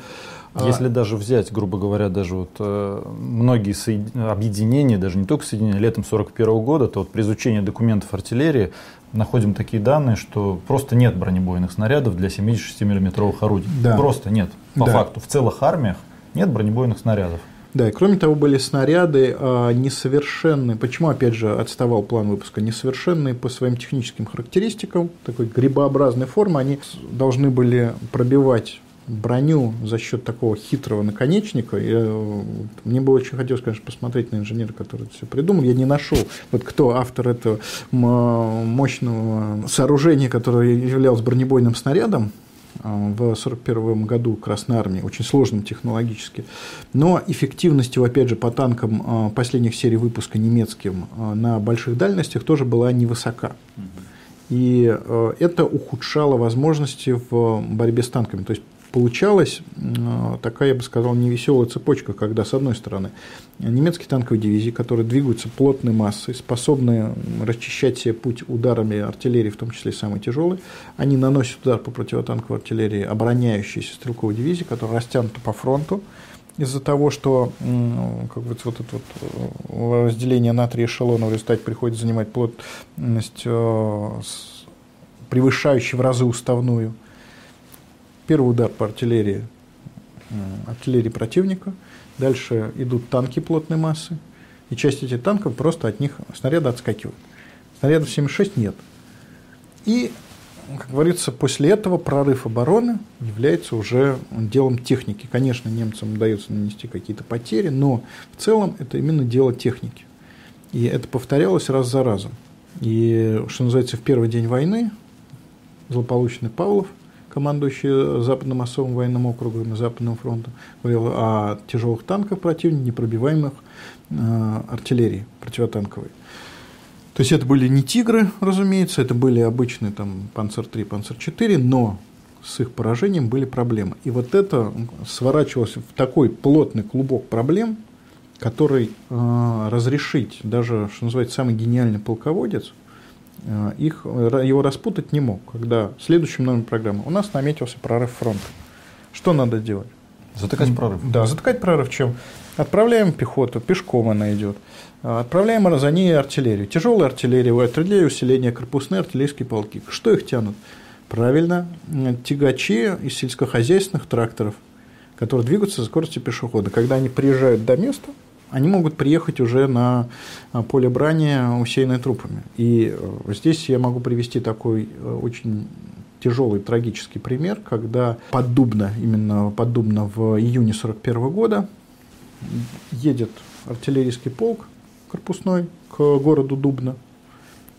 а, если даже взять, грубо говоря, даже вот э, многие соед... объединения, даже не только соединения, летом 41 года, то вот при изучении документов артиллерии находим такие данные, что просто нет бронебойных снарядов для 76 миллиметровых орудий. Да. Просто нет. По да. факту. В целых армиях нет бронебойных снарядов. Да, и кроме того, были снаряды а, несовершенные. Почему, опять же, отставал план выпуска? Несовершенные по своим техническим характеристикам, такой грибообразной формы, они должны были пробивать броню за счет такого хитрого наконечника. Я, мне бы очень хотелось, конечно, посмотреть на инженера, который это все придумал. Я не нашел, вот кто автор этого мощного сооружения, которое являлось бронебойным снарядом. Э, в 1941 году Красной Армии, очень сложным технологически. Но эффективность его, опять же, по танкам э, последних серий выпуска немецким э, на больших дальностях тоже была невысока. И это ухудшало возможности в борьбе с танками. То есть получалась такая, я бы сказал, невеселая цепочка, когда, с одной стороны, немецкие танковые дивизии, которые двигаются плотной массой, способны расчищать себе путь ударами артиллерии, в том числе и самой тяжелой, они наносят удар по противотанковой артиллерии обороняющейся стрелковой дивизии, которая растянута по фронту, из-за того, что как бы, вот это вот э, разделение на три эшелона в результате приходится занимать плотность, э, превышающую в разы уставную, Первый удар по артиллерии, артиллерии противника. Дальше идут танки плотной массы. И часть этих танков просто от них снаряды отскакивают. Снарядов 76 нет. И, как говорится, после этого прорыв обороны является уже делом техники. Конечно, немцам удается нанести какие-то потери, но в целом это именно дело техники. И это повторялось раз за разом. И, что называется, в первый день войны злополучный Павлов – командующий Западным особым военным округом и Западным фронтом, говорил о тяжелых танках противника, непробиваемых э, артиллерии противотанковой. То есть это были не «Тигры», разумеется, это были обычные там «Панцер-3», «Панцер-4», но с их поражением были проблемы. И вот это сворачивалось в такой плотный клубок проблем, который э, разрешить даже, что называется, самый гениальный полководец – их, его распутать не мог, когда в следующем номере программы у нас наметился прорыв фронта. Что надо делать? Затыкать прорыв. Да, затыкать прорыв чем? Отправляем пехоту, пешком она идет. Э, отправляем за ней артиллерию. Тяжелая артиллерия, артиллерия усиления, корпусные артиллерийские полки. Что их тянут? Правильно, тягачи из сельскохозяйственных тракторов, которые двигаются за скоростью пешехода. Когда они приезжают до места, они могут приехать уже на а, поле брани, усеянное трупами. И э, здесь я могу привести такой э, очень тяжелый трагический пример, когда под Дубно, именно под Дубно в июне 41 года едет артиллерийский полк корпусной к городу Дубно,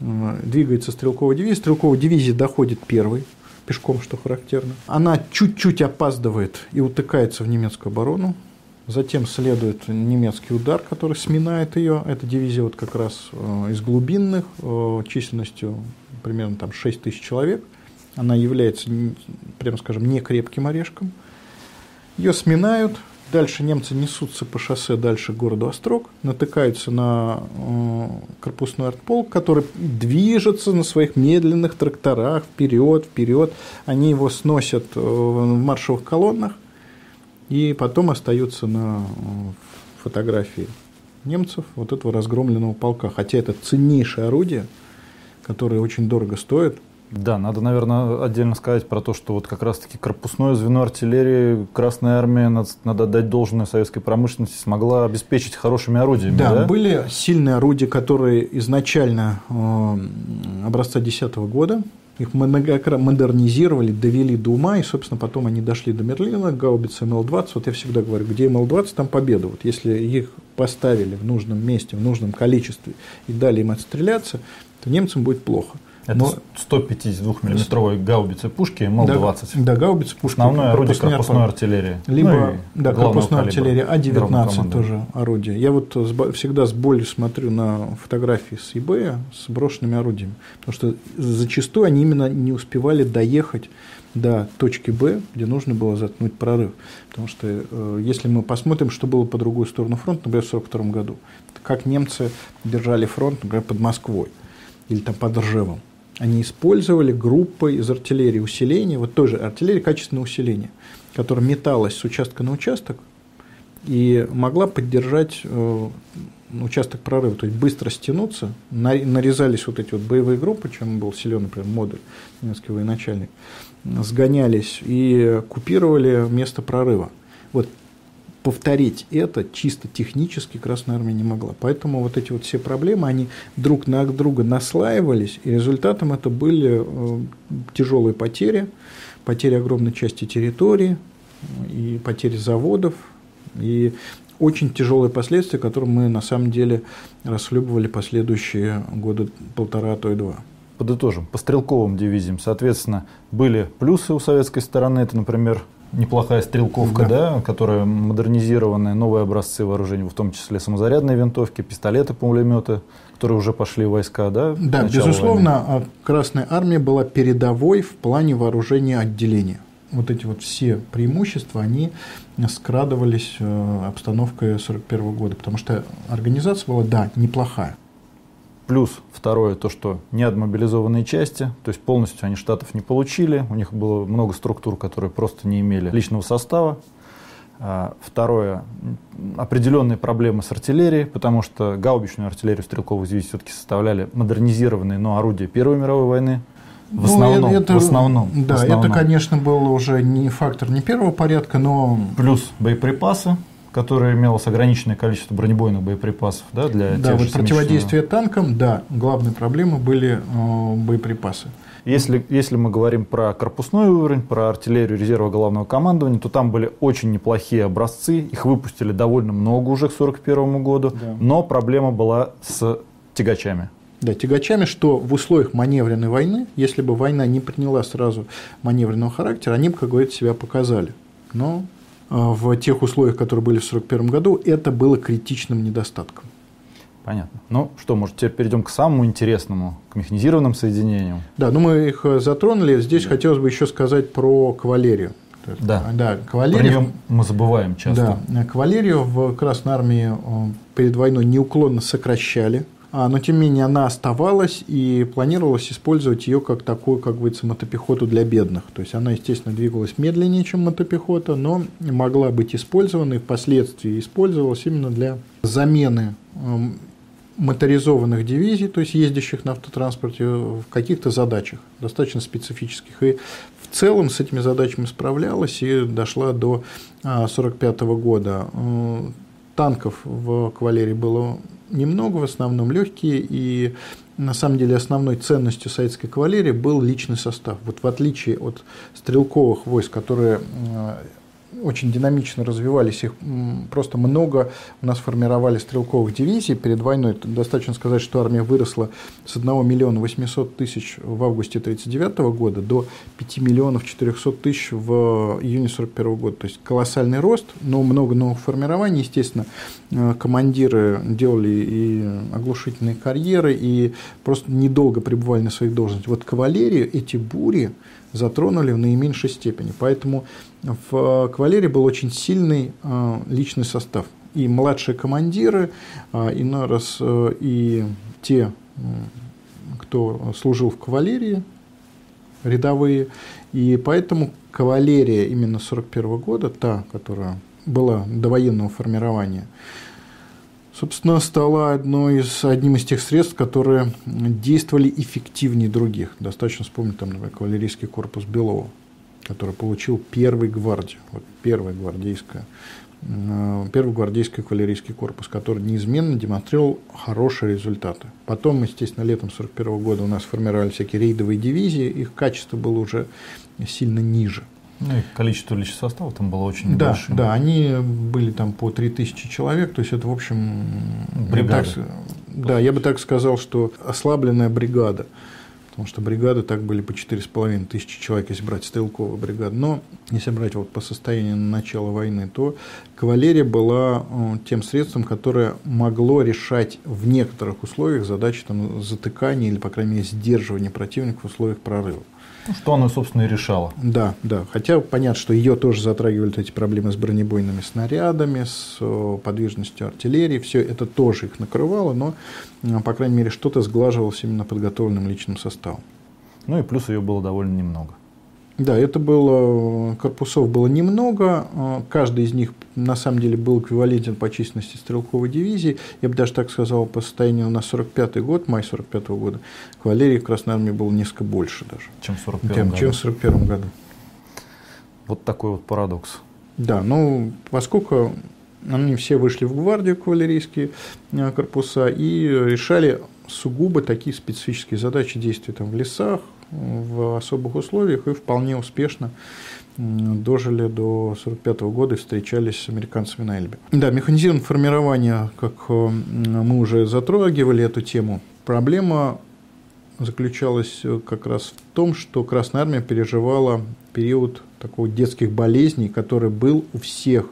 э, двигается стрелковая дивизия, стрелковая дивизия доходит первой, пешком, что характерно. Она чуть-чуть опаздывает и утыкается в немецкую оборону, Затем следует немецкий удар, который сминает ее. Эта дивизия вот как раз э, из глубинных, э, численностью примерно там 6 тысяч человек. Она является, прямо скажем, не крепким орешком. Ее сминают. Дальше немцы несутся по шоссе дальше к городу Острог, натыкаются на э, корпусной артполк, который движется на своих медленных тракторах вперед, вперед. Они его сносят в маршевых колоннах и потом остаются на э, фотографии немцев вот этого разгромленного полка. Хотя это ценнейшее орудие, которое очень дорого стоит. Да, надо, наверное, отдельно сказать про то, что вот как раз-таки корпусное звено артиллерии Красная Армия, надо, надо дать должное советской промышленности, смогла обеспечить хорошими орудиями. Да, да? были сильные орудия, которые изначально э, образца 2010 года Их модернизировали, довели до ума, и, собственно, потом они дошли до Мерлина, гаубицы МЛ-20. Вот я всегда говорю, где МЛ-20, там победа. Вот если их поставили в нужном месте, в нужном количестве и дали им отстреляться, то немцам будет плохо. Это Но... 152-миллиметровые гаубицы пушки МЛ-20. Да, да, гаубицы пушки. Основное орудие корпусной артиллерии. Либо, ну, да, корпусная артиллерия, А-19 тоже орудие. Я вот всегда с болью смотрю на фотографии с eBay с брошенными орудиями. Потому что зачастую они именно не успевали доехать до точки Б, где нужно было заткнуть прорыв. Потому что э, если мы посмотрим, что было по другую сторону фронта, например, в 1942 году, как немцы держали фронт, например, под Москвой или там под Ржевом, они использовали группы из артиллерии усиления, вот тоже артиллерия качественное усиление, которая металась с участка на участок и могла поддержать э, участок прорыва, то есть быстро стянуться, нарезались вот эти вот боевые группы, чем был силен, например, модуль, немецкий военачальник, сгонялись и купировали место прорыва. Вот повторить это чисто технически Красная Армия не могла. Поэтому вот эти вот все проблемы, они друг на друга наслаивались, и результатом это были э, тяжелые потери, потери огромной части территории, и потери заводов, и очень тяжелые последствия, которые мы на самом деле расхлебывали последующие года полтора, а то и два. Подытожим. По стрелковым дивизиям, соответственно, были плюсы у советской стороны. Это, например, неплохая стрелковка, да. да, которая модернизированная, новые образцы вооружений, в том числе самозарядные винтовки, пистолеты, пулеметы, которые уже пошли в войска, да? Да, безусловно, войны. Красная армия была передовой в плане вооружения отделения. Вот эти вот все преимущества, они скрадывались э, обстановкой 1941 года, потому что организация была, да, неплохая. Плюс второе, то, что не отмобилизованные части, то есть полностью они штатов не получили, у них было много структур, которые просто не имели личного состава. А, второе, определенные проблемы с артиллерией, потому что гаубичную артиллерию стрелковых дивизий все-таки составляли модернизированные, но орудия Первой мировой войны. В ну, основном, это, в основном. Да, в основном. это, конечно, был уже не фактор не первого порядка, но... Плюс боеприпасы, которая имелось ограниченное количество бронебойных боеприпасов да, для Да, вот противодействие танкам, да, главной проблемой были э, боеприпасы. Если, если мы говорим про корпусной уровень, про артиллерию резерва главного командования, то там были очень неплохие образцы. Их выпустили довольно много уже к 1941 году. Да. Но проблема была с тягачами. Да, тягачами, что в условиях маневренной войны, если бы война не приняла сразу маневренного характера, они бы, как говорится, себя показали. Но в тех условиях, которые были в 1941 году, это было критичным недостатком. Понятно. Ну что, может, теперь перейдем к самому интересному, к механизированным соединениям. Да, ну мы их э, затронули. Здесь да. хотелось бы еще сказать про кавалерию. Да. да кавалерию, про нее мы забываем часто. Да, кавалерию в Красной Армии э, перед войной неуклонно сокращали. А, но тем не менее она оставалась и планировалось использовать ее как такую, как говорится, мотопехоту для бедных. То есть она, естественно, двигалась медленнее, чем мотопехота, но могла быть использована и впоследствии использовалась именно для замены эм, моторизованных дивизий, то есть ездящих на автотранспорте, в каких-то задачах, достаточно специфических. И в целом с этими задачами справлялась и дошла до 1945 а, года. Э, танков в кавалерии было немного, в основном легкие, и на самом деле основной ценностью советской кавалерии был личный состав. Вот в отличие от стрелковых войск, которые э, очень динамично развивались, их просто много у нас формировали стрелковых дивизий перед войной. Достаточно сказать, что армия выросла с 1 миллиона 800 тысяч в августе 1939 года до 5 миллионов 400 тысяч в июне 1941 года. То есть колоссальный рост, но много новых формирований. Естественно, э, командиры делали и оглушительные карьеры, и просто недолго пребывали на своих должностях. Вот кавалерию эти бури затронули в наименьшей степени. Поэтому в кавалерии был очень сильный э, личный состав. И младшие командиры, э, иной раз э, и те, кто служил в кавалерии, рядовые. И поэтому кавалерия именно 1941 года, та, которая была до военного формирования, собственно, стала одной из, одним из тех средств, которые действовали эффективнее других. Достаточно вспомнить, там, например, кавалерийский корпус Белова. Который получил первый гвардию, вот первая гвардейская Э, первый гвардейский кавалерийский корпус, который неизменно демонстрировал хорошие результаты. Потом, естественно, летом 1941 года у нас формировали всякие рейдовые дивизии, их качество было уже сильно ниже. Ну и количество личного состава там было очень да, большим. Да, они были там по 3000 человек, то есть это, в общем, бригада. Так, да, я бы так сказал, что ослабленная бригада потому что бригады так были по 4,5 тысячи человек, если брать стрелковую бригаду. Но если брать вот по состоянию начала войны, то кавалерия была э, тем средством, которое могло решать в некоторых условиях задачи там, затыкания или, по крайней мере, сдерживания противника в условиях прорыва. Что она, собственно, и решала. Да, да. Хотя понятно, что ее тоже затрагивали эти проблемы с бронебойными снарядами, с подвижностью артиллерии. Все это тоже их накрывало, но, по крайней мере, что-то сглаживалось именно подготовленным личным составом. Ну и плюс ее было довольно немного. Да, это было, корпусов было немного, а, каждый из них на самом деле был эквивалентен по численности стрелковой дивизии, я бы даже так сказал, по состоянию на 45 год, май 45 -го года, кавалерии в Красной Армии было несколько больше даже. Чем в 41 году. Чем в 41 году. Вот такой вот парадокс. Да, ну, поскольку они все вышли в гвардию, кавалерийские а, корпуса, и решали сугубо такие специфические задачи действия там, в лесах, в особых условиях и вполне успешно дожили до 1945 года и встречались с американцами на Эльбе. Да, механизированное формирование, как э, мы уже затрагивали эту тему, проблема заключалась э, как раз в том, что Красная Армия переживала период такого детских болезней, который был у всех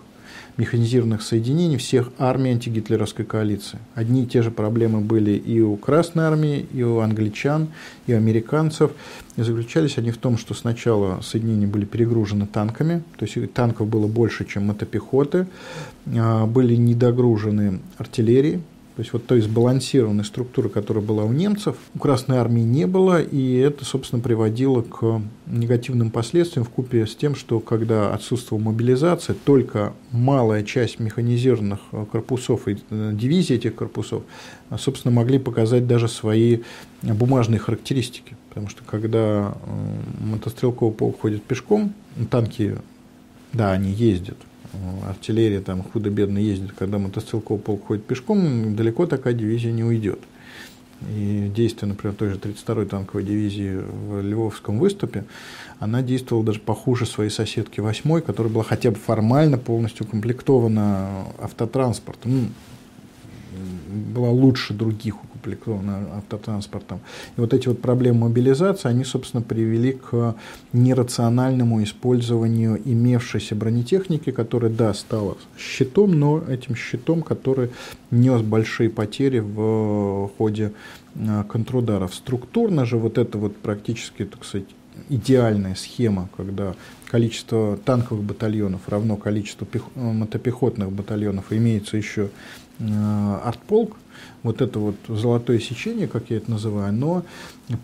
механизированных соединений всех армий антигитлеровской коалиции. Одни и те же проблемы были и у Красной армии, и у англичан, и у американцев. И заключались они в том, что сначала соединения были перегружены танками, то есть танков было больше, чем мотопехоты, а, были недогружены артиллерией, то есть вот той сбалансированной структуры, которая была у немцев, у Красной Армии не было, и это, собственно, приводило к негативным последствиям в купе с тем, что когда отсутствовала мобилизация, только малая часть механизированных корпусов и э, дивизий этих корпусов, э, собственно, могли показать даже свои бумажные характеристики. Потому что когда э, мотострелковый полк ходит пешком, танки, да, они ездят, артиллерия там худо-бедно ездит, когда мотострелковый полк ходит пешком, далеко такая дивизия не уйдет. И действие, например, той же 32-й танковой дивизии в Львовском выступе, она действовала даже похуже своей соседки 8-й, которая была хотя бы формально полностью укомплектована автотранспортом. Ну, была лучше других укомплектована автотранспортом. И вот эти вот проблемы мобилизации, они, собственно, привели к нерациональному использованию имевшейся бронетехники, которая, да, стала щитом, но этим щитом, который нес большие потери в ходе э, контрударов. Структурно же вот это вот практически, так сказать, идеальная схема, когда количество танковых батальонов равно количеству мотопехотных батальонов, имеется еще Э, артполк, вот это вот золотое сечение, как я это называю, оно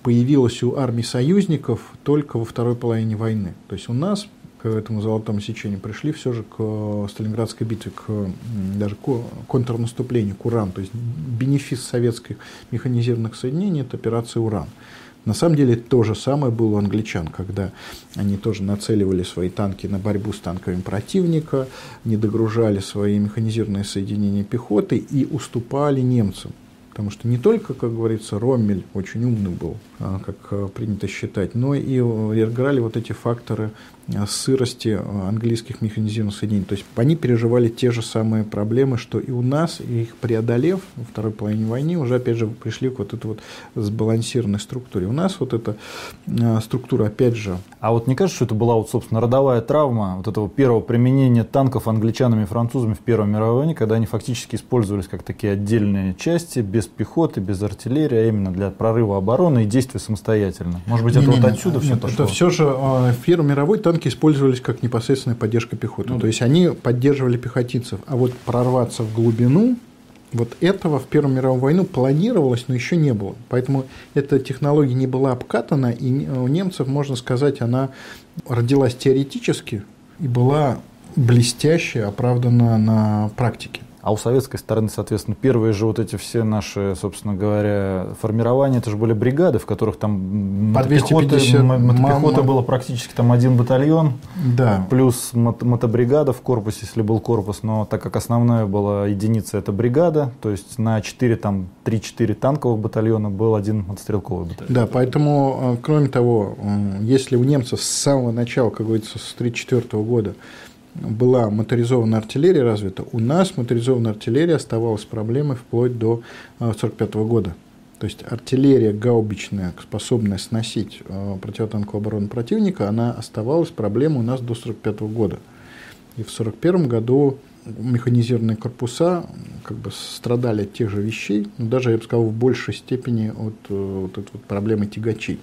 появилось у армий союзников только во второй половине войны. То есть у нас к этому золотому сечению пришли все же к Сталинградской битве, к даже к контрнаступлению, к Уран. То есть бенефис советских механизированных соединений – это операция Уран. На самом деле то же самое было у англичан, когда они тоже нацеливали свои танки на борьбу с танками противника, не догружали свои механизированные соединения пехоты и уступали немцам. Потому что не только, как говорится, Роммель очень умный был, а, как а, принято считать, но и играли вот эти факторы сырости английских механизированных соединений. То есть они переживали те же самые проблемы, что и у нас, и их преодолев во второй половине войны, уже опять же пришли к вот этой вот сбалансированной структуре. У нас вот эта структура, опять же... А вот не кажется, что это была вот, собственно, родовая травма вот этого первого применения танков англичанами и французами в Первой мировой войне, когда они фактически использовались как такие отдельные части, без пехоты, без артиллерии, а именно для прорыва обороны и действия самостоятельно. Может быть, это не, вот не, отсюда нет, все пошло? Это все же в Первой мировой танки использовались как непосредственная поддержка пехоты. Ну, То есть они поддерживали пехотинцев. А вот прорваться в глубину, вот этого в Первую мировую войну планировалось, но еще не было. Поэтому эта технология не была обкатана, и у немцев, можно сказать, она родилась теоретически и была блестяще оправдана на практике. А у советской стороны, соответственно, первые же вот эти все наши, собственно говоря, формирования, это же были бригады, в которых там По 250 мотопехота было практически там один батальон, да. плюс мото мотобригада в корпусе, если был корпус, но так как основная была единица, это бригада, то есть на 4, там, 3-4 танковых батальона был один мотострелковый батальон. Да, поэтому, э, кроме того, если у немцев с самого начала, как говорится, с 1934 года, была моторизованная артиллерия развита, у нас моторизованная артиллерия оставалась проблемой вплоть до 1945 э, года. То есть артиллерия гаубичная, способная сносить э, противотанковую оборону противника, она оставалась проблемой у нас до 1945 года. И в 1941 году механизированные корпуса как бы страдали от тех же вещей, но даже, я бы сказал, в большей степени от э, этой вот проблемы тягачей.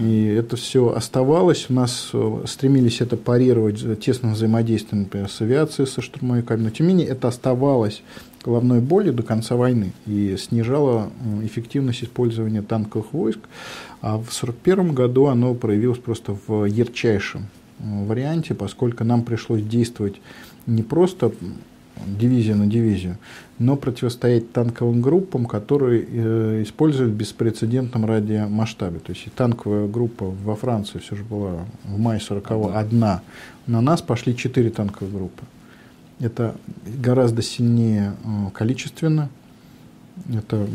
И это все оставалось. У нас э, стремились это парировать тесным взаимодействием, например, с авиацией, со штурмовиками. Но, тем не менее, это оставалось головной болью до конца войны и снижало э, эффективность использования танковых войск. А в 1941 году оно проявилось просто в ярчайшем э, варианте, поскольку нам пришлось действовать не просто дивизия на дивизию, но противостоять танковым группам, которые э, используют в беспрецедентном радиомасштабе. То есть и танковая группа во Франции все же была в мае 40 одна. На нас пошли четыре танковые группы. Это гораздо сильнее э, количественно. Это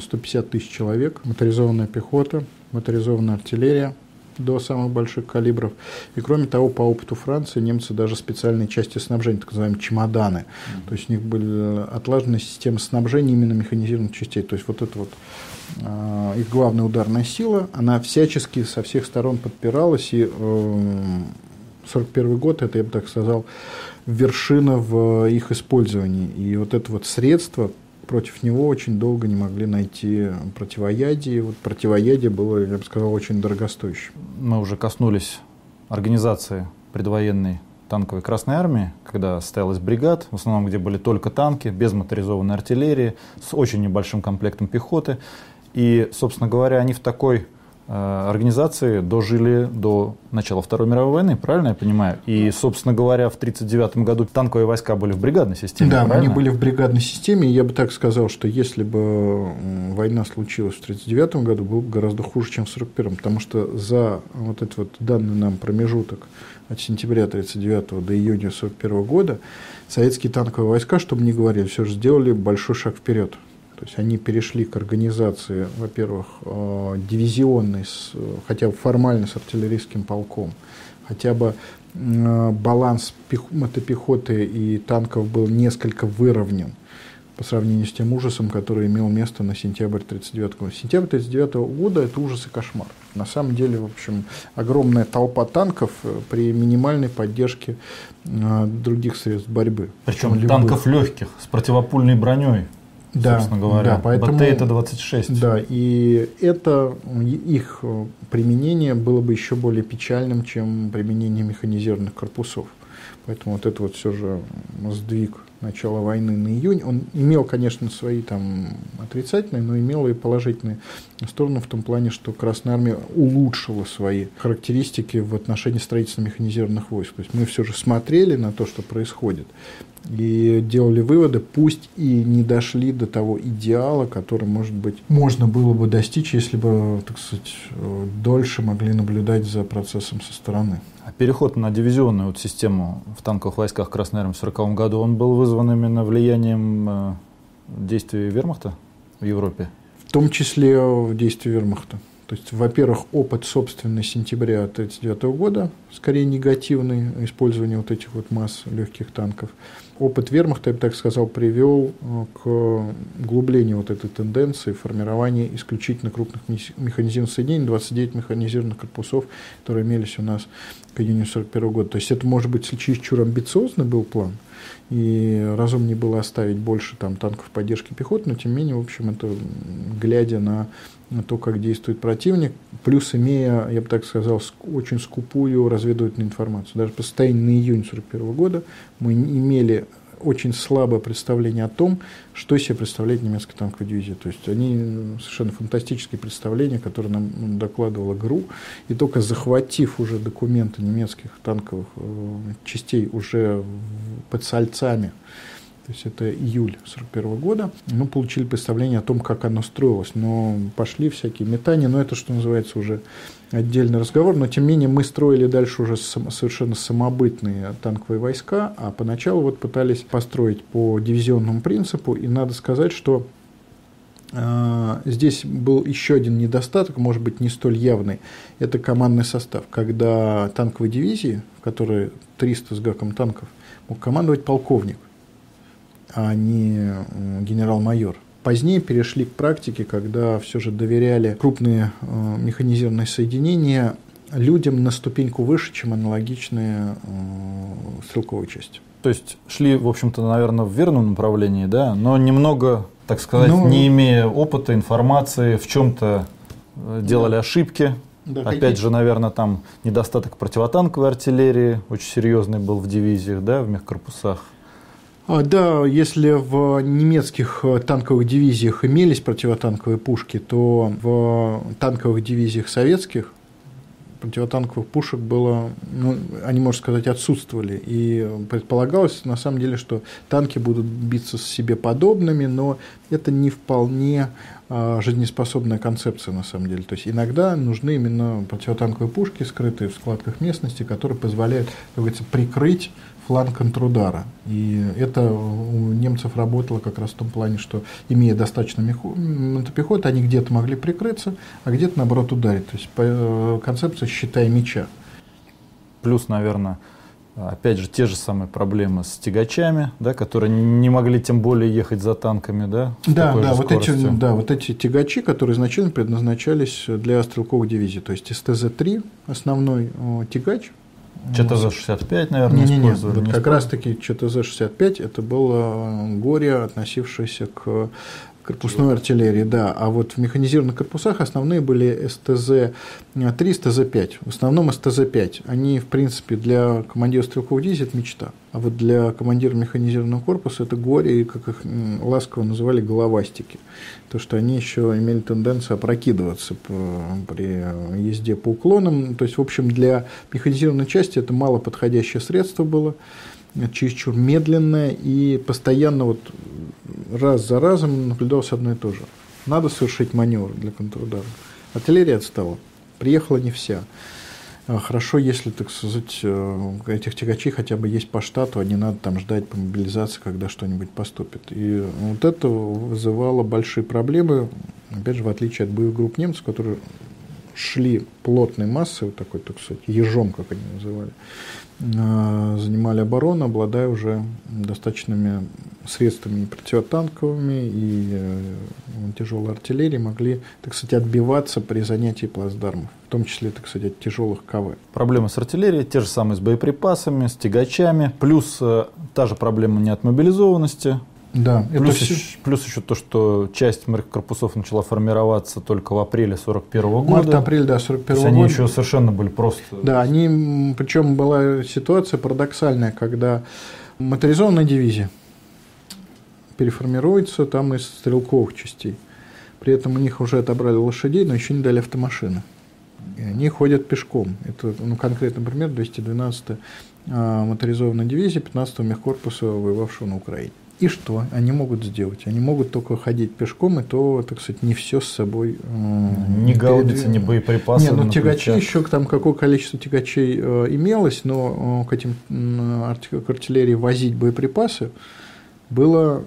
150 тысяч человек, моторизованная пехота, моторизованная артиллерия – до самых больших калибров. И кроме того, по опыту Франции немцы даже специальные части снабжения, так называемые чемоданы. Mm-hmm. То есть у них были отлажены системы снабжения именно механизированных частей. То есть вот это вот э, их главная ударная сила, она всячески со всех сторон подпиралась. И э, 41 год, это, я бы так сказал, вершина в их использовании. И вот это вот средство против него очень долго не могли найти противоядие. Вот противоядие было, я бы сказал, очень дорогостоящим. Мы уже коснулись организации предвоенной танковой Красной Армии, когда состоялась бригад, в основном где были только танки, без моторизованной артиллерии, с очень небольшим комплектом пехоты. И, собственно говоря, они в такой организации дожили до начала Второй мировой войны, правильно я понимаю? И, собственно говоря, в 1939 году танковые войска были в бригадной системе. Да, правильно? они были в бригадной системе. И я бы так сказал, что если бы война случилась в 1939 году, было бы гораздо хуже, чем в 1941. Потому что за вот этот вот данный нам промежуток от сентября 1939 до июня 1941 года советские танковые войска, чтобы не говорили, все же сделали большой шаг вперед. То есть они перешли к организации, во-первых, э, дивизионной, хотя бы формально с артиллерийским полком, хотя бы э, баланс мотопехоты и танков был несколько выровнен по сравнению с тем ужасом, который имел место на сентябрь 1939 года. Сентябрь 1939 года – это ужас и кошмар. На самом деле, в общем, огромная толпа танков э, при минимальной поддержке других средств борьбы. Причем танков легких, с противопульной броней да, собственно говоря. Да, поэтому, это 26. Да, и это их применение было бы еще более печальным, чем применение механизированных корпусов. Поэтому вот это вот все же сдвиг начала войны на июнь, он имел, конечно, свои там отрицательные, но имел и положительные стороны в том плане, что Красная Армия улучшила свои характеристики в отношении строительства механизированных войск. То есть мы все же смотрели на то, что происходит, и делали выводы, пусть и не дошли до того идеала, который, может быть, можно было бы достичь, если бы, так сказать, дольше могли наблюдать за процессом со стороны. Переход на дивизионную вот систему в танковых войсках Красной Армии в 1940 году, он был вызван именно влиянием э, действий вермахта в Европе? В том числе в действии вермахта. То есть, во-первых, опыт собственный сентября 1939 года, скорее негативный, использование вот этих вот масс легких танков. Опыт вермахта, я бы так сказал, привел э, к углублению вот этой тенденции формирования исключительно крупных механизированных соединений, 29 механизированных корпусов, которые имелись у нас к июню 1941 года. То есть это, может быть, чересчур амбициозный был план, и разумнее было оставить больше там, танков поддержки пехоты, но тем не менее, в общем, это глядя на то, как действует противник, плюс имея, я бы так сказал, очень скупую разведывательную информацию. Даже по состоянию на июнь 1941 года мы имели очень слабое представление о том, что себе представляет немецкая танковая дивизия. То есть они совершенно фантастические представления, которые нам докладывала ГРУ, и только захватив уже документы немецких танковых э, частей уже под сальцами, то есть это июль 41 года, мы получили представление о том, как оно строилось. Но пошли всякие метания, но это, что называется, уже отдельный разговор. Но, тем не менее, мы строили дальше уже совершенно самобытные танковые войска, а поначалу вот пытались построить по дивизионному принципу. И надо сказать, что а, Здесь был еще один недостаток, может быть, не столь явный. Это командный состав. Когда танковые дивизии, в которые 300 с гаком танков, мог командовать полковник а не генерал-майор. Позднее перешли к практике, когда все же доверяли крупные э, механизированные соединения людям на ступеньку выше, чем аналогичные э, стрелковые части. То есть шли, в общем-то, наверное, в верном направлении, да, но немного, так сказать, ну, не имея опыта, информации, в чем-то э, делали да. ошибки. Да, Опять какие... же, наверное, там недостаток противотанковой артиллерии очень серьезный был в дивизиях, да, в мехкорпусах. А, да, если в немецких э, танковых дивизиях имелись противотанковые пушки, то в танковых дивизиях советских противотанковых пушек было, ну, они, можно сказать, отсутствовали. И предполагалось, на самом деле, что танки будут биться с себе подобными, но это не вполне а, жизнеспособная концепция, на самом деле. То есть иногда нужны именно противотанковые пушки, скрытые в складках местности, которые позволяют, как говорится, прикрыть фланг контрудара. И это у немцев работало как раз в том плане, что имея достаточно мотопехоты, они где-то могли прикрыться, а где-то наоборот ударить. То есть э, концепция «считай меча». Плюс, наверное, опять же, те же самые проблемы с тягачами, да, которые не могли тем более ехать за танками, да? Да, да, вот эти, да, вот эти тягачи, которые изначально предназначались для стрелковых дивизий, то есть СТЗ-3, основной тягач, ЧТЗ-65, наверное, не, использовали. Не, не. Вот как раз-таки ЧТЗ-65 это было горе, относившееся к корпусной артиллерии, да. А вот в механизированных корпусах основные были СТЗ-3, СТЗ-5. В основном СТЗ-5. Они, в принципе, для командира стрелковой дивизии это мечта. А вот для командира механизированного корпуса это горе, и, как их ласково называли, головастики. То, что они еще имели тенденцию опрокидываться при езде по уклонам. То есть, в общем, для механизированной части это мало подходящее средство было чересчур медленное и постоянно вот раз за разом наблюдалось одно и то же. Надо совершить маневр для контрудара. Артиллерия отстала. Приехала не вся. А, хорошо, если, так сказать, э, этих тягачей хотя бы есть по штату, а не надо там ждать по мобилизации, когда что-нибудь поступит. И вот это вызывало большие проблемы, опять же, в отличие от боевых групп немцев, которые шли плотной массой, вот такой, так сказать, ежом, как они называли, занимали оборону, обладая уже достаточными средствами противотанковыми и э, тяжелой артиллерии, могли, так сказать, отбиваться при занятии плацдармов, в том числе, так сказать, от тяжелых КВ. Проблемы с артиллерией, те же самые с боеприпасами, с тягачами, плюс э, та же проблема неотмобилизованности, да, плюс, это еще, плюс еще то, что часть морских корпусов начала формироваться только в апреле 41 -го года. Март-апрель, да, 41 -го года. они еще совершенно были просто... Да, они, причем была ситуация парадоксальная, когда моторизованная дивизия переформируется там из стрелковых частей. При этом у них уже отобрали лошадей, но еще не дали автомашины. И они ходят пешком. Это ну, конкретный пример 212-я а, моторизованная дивизия 15-го мехкорпуса, воевавшего на Украине. И что они могут сделать? Они могут только ходить пешком, и то, так сказать, не все с собой. Э, не гаубицы, не боеприпасы. Нет, ну тягачи еще там какое количество тягачей э, имелось, но э, к этим э, к артиллерии возить боеприпасы было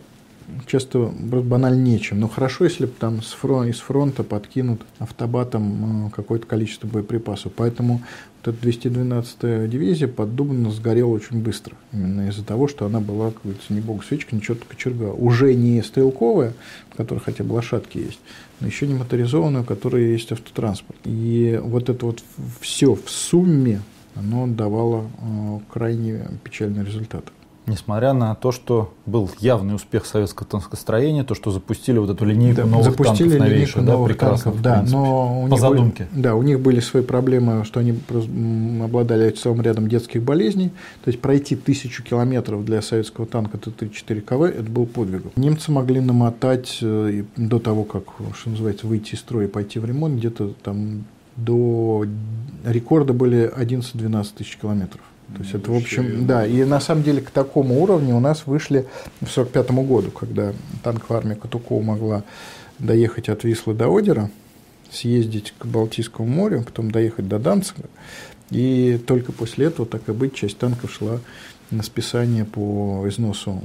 часто банально нечем. Но хорошо, если бы там с фронта, из фронта подкинут автобатом э, какое-то количество боеприпасов. Поэтому вот эта 212-я дивизия под Дубно сгорела очень быстро. Именно из-за того, что она была, как говорится, не богу свечка, ничего то кочерга. Уже не стрелковая, в которой хотя бы лошадки есть, но еще не моторизованная, у которой есть автотранспорт. И вот это вот все в сумме, оно давало э, крайне печальный результат. Несмотря на то, что был явный успех советского танкостроения, то, что запустили вот эту линейку да, новых запустили танков новейших, да, новых танков, да, но у по задумке. Были, да, у них были свои проблемы, что они обладали целым рядом детских болезней, то есть пройти тысячу километров для советского танка Т-34 КВ, это был подвигом. Немцы могли намотать э, до того, как, что называется, выйти из строя и пойти в ремонт, где-то там до рекорда были 11-12 тысяч километров То есть это, в общем, да, и на самом деле к такому уровню у нас вышли в 1945 году, когда танковая армия Катукова могла доехать от Вислы до Одера, съездить к Балтийскому морю, потом доехать до Данцига, и только после этого, так и быть, часть танков шла на списание по износу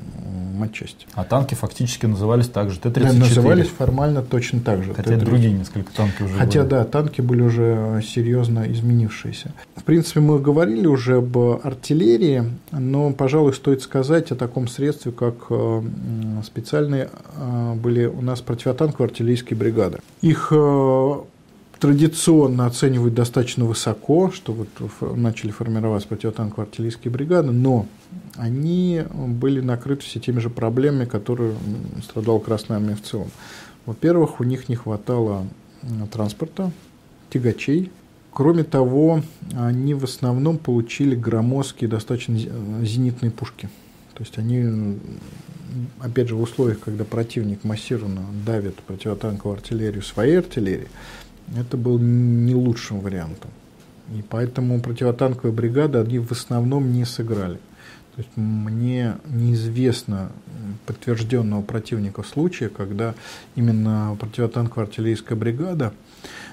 матчасти. А танки фактически назывались также Т-34? Да, назывались формально точно так же. Хотя другие несколько танки уже Хотя, были. да, танки были уже серьезно изменившиеся. В принципе, мы говорили уже об артиллерии, но, пожалуй, стоит сказать о таком средстве, как э, специальные э, были у нас противотанковые артиллерийские бригады. Их э, традиционно оценивают достаточно высоко, что вот начали формироваться противотанковые артиллерийские бригады, но они были накрыты все теми же проблемами, которые страдала Красная Армия в целом. Во-первых, у них не хватало транспорта, тягачей. Кроме того, они в основном получили громоздкие, достаточно зенитные пушки. То есть они, опять же, в условиях, когда противник массированно давит противотанковую артиллерию своей артиллерией, это был не лучшим вариантом. И поэтому противотанковые бригады, они в основном не сыграли. То есть мне неизвестно подтвержденного противника случая, когда именно противотанковая артиллерийская бригада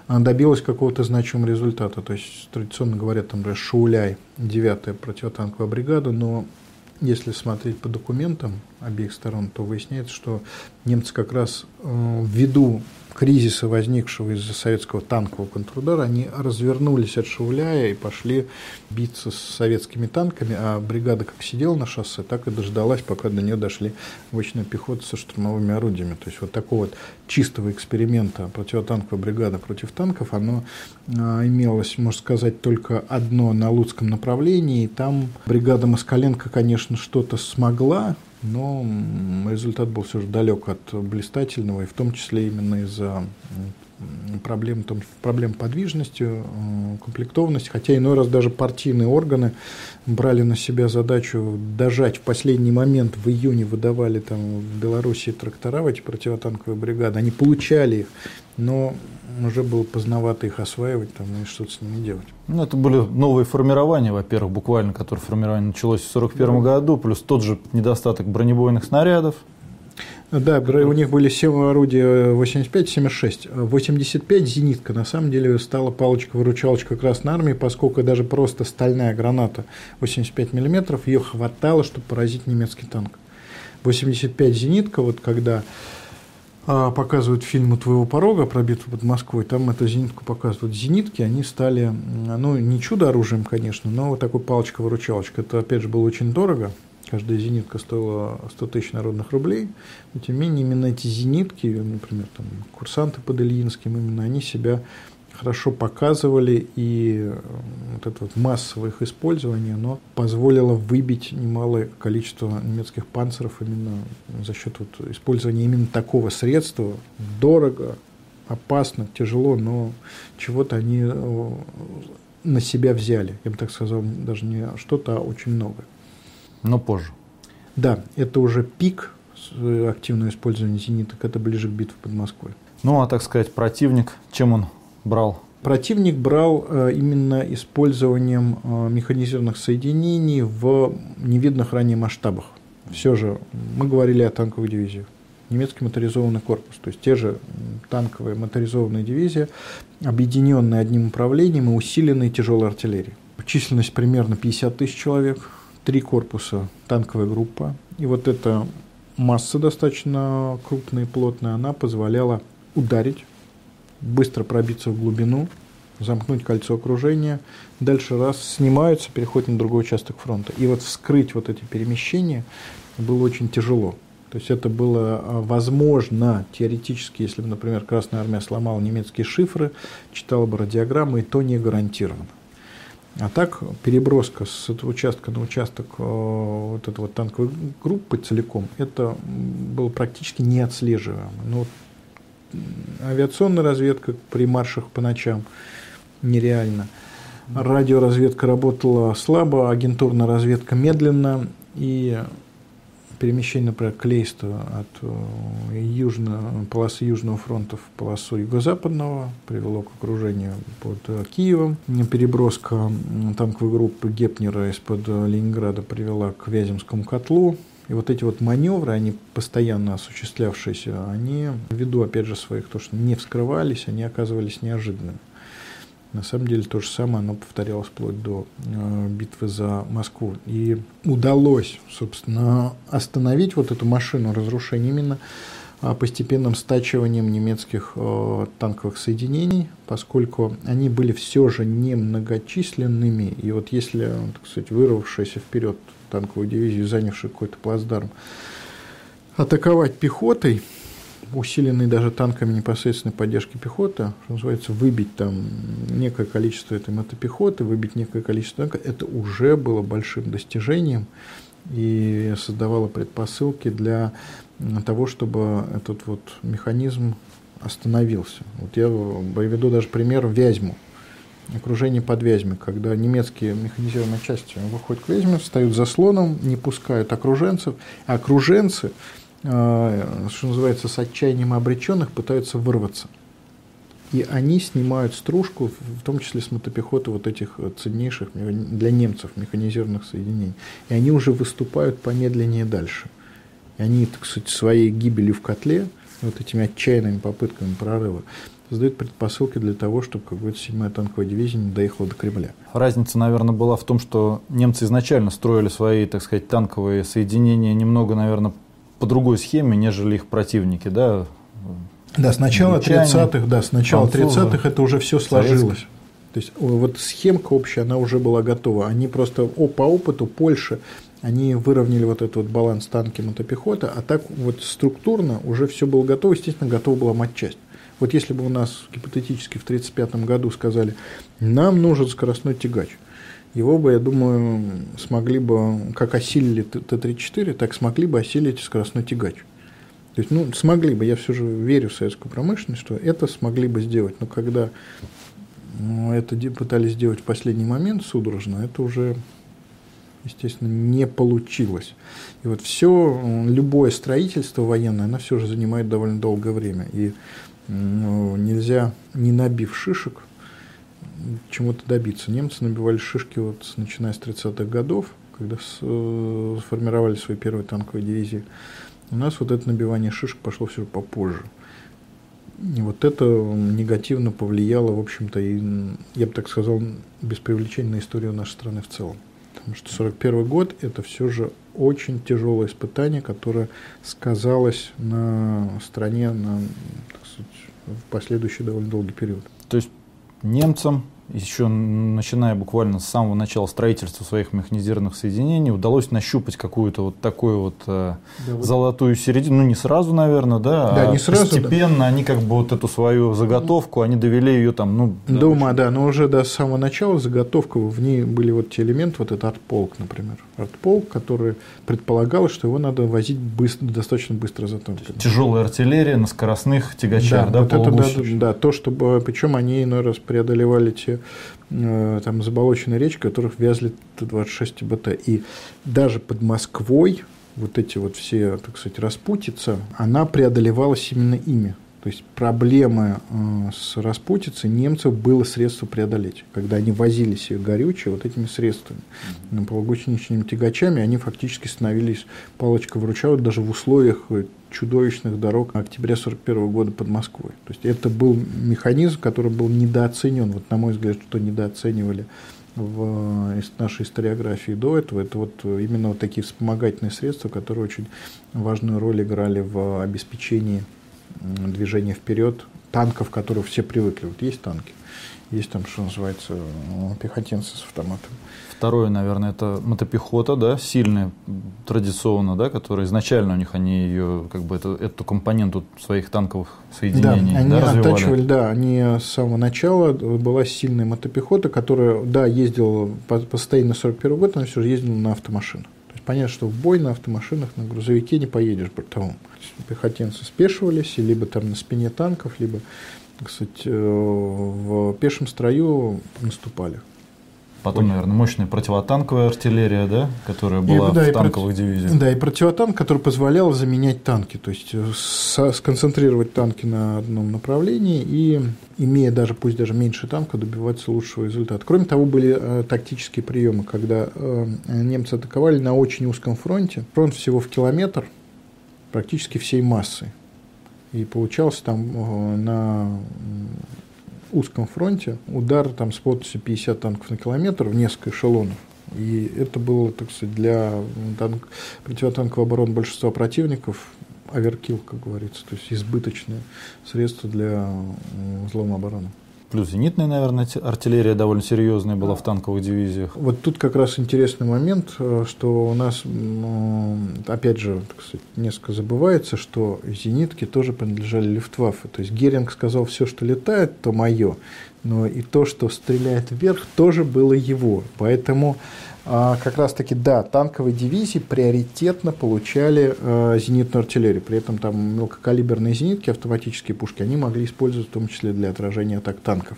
добилась какого-то значимого результата. То есть традиционно говорят, там, например, Шауляй, 9-я противотанковая бригада, но если смотреть по документам обеих сторон, то выясняется, что немцы как раз э, ввиду кризиса, возникшего из-за советского танкового контрудара, они развернулись от Шауляя и пошли биться с советскими танками, а бригада как сидела на шоссе, так и дождалась, пока до нее дошли обычная пехота со штурмовыми орудиями. То есть вот такого вот чистого эксперимента противотанковая бригада против танков, оно а, имелось, можно сказать, только одно на Луцком направлении, и там бригада Москаленко, конечно, что-то смогла, но результат был все же далек от блистательного, и в том числе именно из-за проблем, том, проблем подвижности, э, комплектованности, хотя иной раз даже партийные органы брали на себя задачу дожать в последний момент, в июне выдавали там в Белоруссии трактора в эти противотанковые бригады, они получали их, но уже было поздновато их осваивать там, и что-то с ними делать. Ну, это были новые формирования, во-первых, буквально, которое формирование началось в 1941 да. году, плюс тот же недостаток бронебойных снарядов. Да, у них были 7 орудия 85, 76. 85 зенитка на самом деле стала палочка-выручалочка Красной Армии, поскольку даже просто стальная граната 85 мм, ее хватало, чтобы поразить немецкий танк. 85 зенитка, вот когда показывают фильм «У твоего порога» про битву под Москвой, там эту зенитку показывают. Зенитки, они стали, ну, не чудо-оружием, конечно, но вот такой палочка-выручалочка. Это, опять же, было очень дорого. Каждая зенитка стоила 100 тысяч народных рублей. Но, тем не менее, именно эти зенитки, например, там, курсанты под Ильинским, именно они себя хорошо показывали, и э, вот это вот массовое их использование, оно позволило выбить немалое количество немецких панцеров именно за счет вот использования именно такого средства. Дорого, опасно, тяжело, но чего-то они э, на себя взяли. Я бы так сказал, даже не что-то, а очень много. Но позже. Да, это уже пик активного использования зениток, это ближе к битве под Москвой. Ну, а так сказать, противник, чем он брал? Противник брал э, именно использованием э, механизированных соединений в невидных ранее масштабах. Все же мы говорили о танковых дивизиях. Немецкий моторизованный корпус, то есть те же танковые моторизованные дивизии, объединенные одним управлением и усиленные тяжелой артиллерией. Численность примерно 50 тысяч человек, три корпуса, танковая группа. И вот эта масса достаточно крупная и плотная, она позволяла ударить быстро пробиться в глубину, замкнуть кольцо окружения, дальше раз снимаются, переходят на другой участок фронта. И вот вскрыть вот эти перемещения было очень тяжело. То есть это было а, возможно теоретически, если бы, например, Красная Армия сломала немецкие шифры, читала бы радиограммы, и то не гарантировано. А так переброска с этого участка на участок э, вот этой вот танковой группы целиком, это было практически неотслеживаемо. Ну, авиационная разведка при маршах по ночам нереально. Радиоразведка работала слабо, агентурная разведка медленно, и перемещение, например, Клейста от э, южно, полосы Южного фронта в полосу Юго-Западного привело к окружению под э, Киевом. Переброска танковой группы Гепнера из-под э, Ленинграда привела к Вяземскому котлу. И вот эти вот маневры, они постоянно осуществлявшиеся, они ввиду, опять же, своих, то, что не вскрывались, они оказывались неожиданными. На самом деле то же самое оно повторялось вплоть до э, битвы за Москву. И удалось, собственно, остановить вот эту машину разрушения именно э, постепенным стачиванием немецких э, танковых соединений, поскольку они были все же немногочисленными. И вот если, так сказать, вырвавшаяся вперед танковую дивизию, занявшую какой-то плацдарм, атаковать пехотой – усиленный даже танками непосредственной поддержки пехоты, что называется, выбить там некое количество этой мотопехоты, выбить некое количество танков, это уже было большим достижением и создавало предпосылки для того, чтобы этот вот механизм остановился. Вот я приведу даже пример Вязьму. Окружение под Вязьмой, когда немецкие механизированные части выходят к Вязьме, встают за слоном, не пускают окруженцев, а окруженцы – Э, что называется, с отчаянием обреченных пытаются вырваться. И они снимают стружку, в том числе с мотопехоты вот этих ценнейших для немцев механизированных соединений. И они уже выступают помедленнее дальше. И они, так сказать, своей гибелью в котле, вот этими отчаянными попытками прорыва, создают предпосылки для того, чтобы какая-то седьмая танковая дивизия не доехала до Кремля. Разница, наверное, была в том, что немцы изначально строили свои, так сказать, танковые соединения немного, наверное, по другой схеме, нежели их противники, да? Да, с начала 30-х, да, с начала 30-х это уже все сложилось. То есть вот схемка общая, она уже была готова. Они просто по опыту Польши, они выровняли вот этот вот баланс танки мотопехоты, а так вот структурно уже все было готово, естественно, готова была матчасть. Вот если бы у нас гипотетически в 1935 году сказали, нам нужен скоростной тягач, его бы, я думаю, смогли бы, как осилили Т-34, так смогли бы осилить скоростной тягач. То есть, ну, смогли бы, я все же верю в советскую промышленность, что это смогли бы сделать. Но когда ну, это пытались сделать в последний момент судорожно, это уже, естественно, не получилось. И вот все, любое строительство военное, оно все же занимает довольно долгое время. И ну, нельзя, не набив шишек, чему-то добиться. Немцы набивали шишки вот начиная с 30-х годов, когда э, сформировали свои первые танковые дивизии. У нас вот это набивание шишек пошло все попозже. И вот это негативно повлияло, в общем-то, и, я бы так сказал, без привлечения на историю нашей страны в целом. Потому что 41 год – это все же очень тяжелое испытание, которое сказалось на стране на в последующий довольно долгий период. То есть немцам еще начиная буквально с самого начала строительства своих механизированных соединений, удалось нащупать какую-то вот такую вот, э, да, вот золотую середину. Ну, не сразу, наверное, да, да а не сразу, постепенно да. они как бы вот эту свою заготовку, они довели ее там, ну... Думаю, да, но уже до самого начала заготовка, в ней были вот те элементы, вот этот артполк, например. Артполк, который предполагал, что его надо возить быстро, достаточно быстро за танками. Тяжелая артиллерия на скоростных тягачах, да, да, вот это, да, да, то, чтобы, причем они иной раз преодолевали те Э, там заболоченные речки, которых вязли Т-26 БТ. И даже под Москвой вот эти вот все, так сказать, распутица, она преодолевалась именно ими. То есть проблемы э, с распутицей немцев было средство преодолеть. Когда они возили себе горючее вот этими средствами, mm-hmm. полугусеничными тягачами, они фактически становились палочкой-выручалой даже в условиях чудовищных дорог октября 1941 года под Москвой. То есть это был механизм, который был недооценен. Вот на мой взгляд, что недооценивали в нашей историографии до этого, это вот именно вот такие вспомогательные средства, которые очень важную роль играли в обеспечении движения вперед танков, которые все привыкли. Вот есть танки, есть там, что называется, пехотинцы с автоматом. Второе, наверное, это мотопехота, да, сильная, традиционно, да, которая изначально у них они ее, как бы, это, эту компоненту своих танковых соединений да, они да, оттачивали, да, они с самого начала была сильная мотопехота, которая, да, ездила по, постоянно 41 год, но все же ездила на автомашинах. То есть понятно, что в бой на автомашинах, на грузовике не поедешь бортовом. Пехотинцы спешивались, либо там на спине танков, либо, кстати, э, в пешем строю наступали. Потом, наверное, мощная противотанковая артиллерия, да, которая была и, да, в танковых проти... дивизиях. Да, и противотанк, который позволял заменять танки, то есть э, сконцентрировать танки на одном направлении и, имея даже, пусть даже меньше танков, добиваться лучшего результата. Кроме того, были э, тактические приемы, когда э, немцы атаковали на очень узком фронте, фронт всего в километр, практически всей массы. И получался там э, на узком фронте удар там с плотностью 50 танков на километр в несколько эшелонов. И это было, так сказать, для танк, противотанковой обороны большинства противников оверкил, как говорится, то есть избыточное средство для взлома обороны. Плюс зенитная, наверное, артиллерия довольно серьезная была в танковых дивизиях. Вот тут как раз интересный момент, э, что у нас, опять же, сказать, несколько забывается, что зенитки тоже принадлежали Люфтваффе. То есть Геринг сказал, все, что летает, то мое. Но и то, что стреляет вверх, тоже было его. Поэтому как раз таки, да, танковые дивизии приоритетно получали э, зенитную артиллерию. При этом там мелкокалиберные зенитки, автоматические пушки, они могли использовать в том числе для отражения атак танков.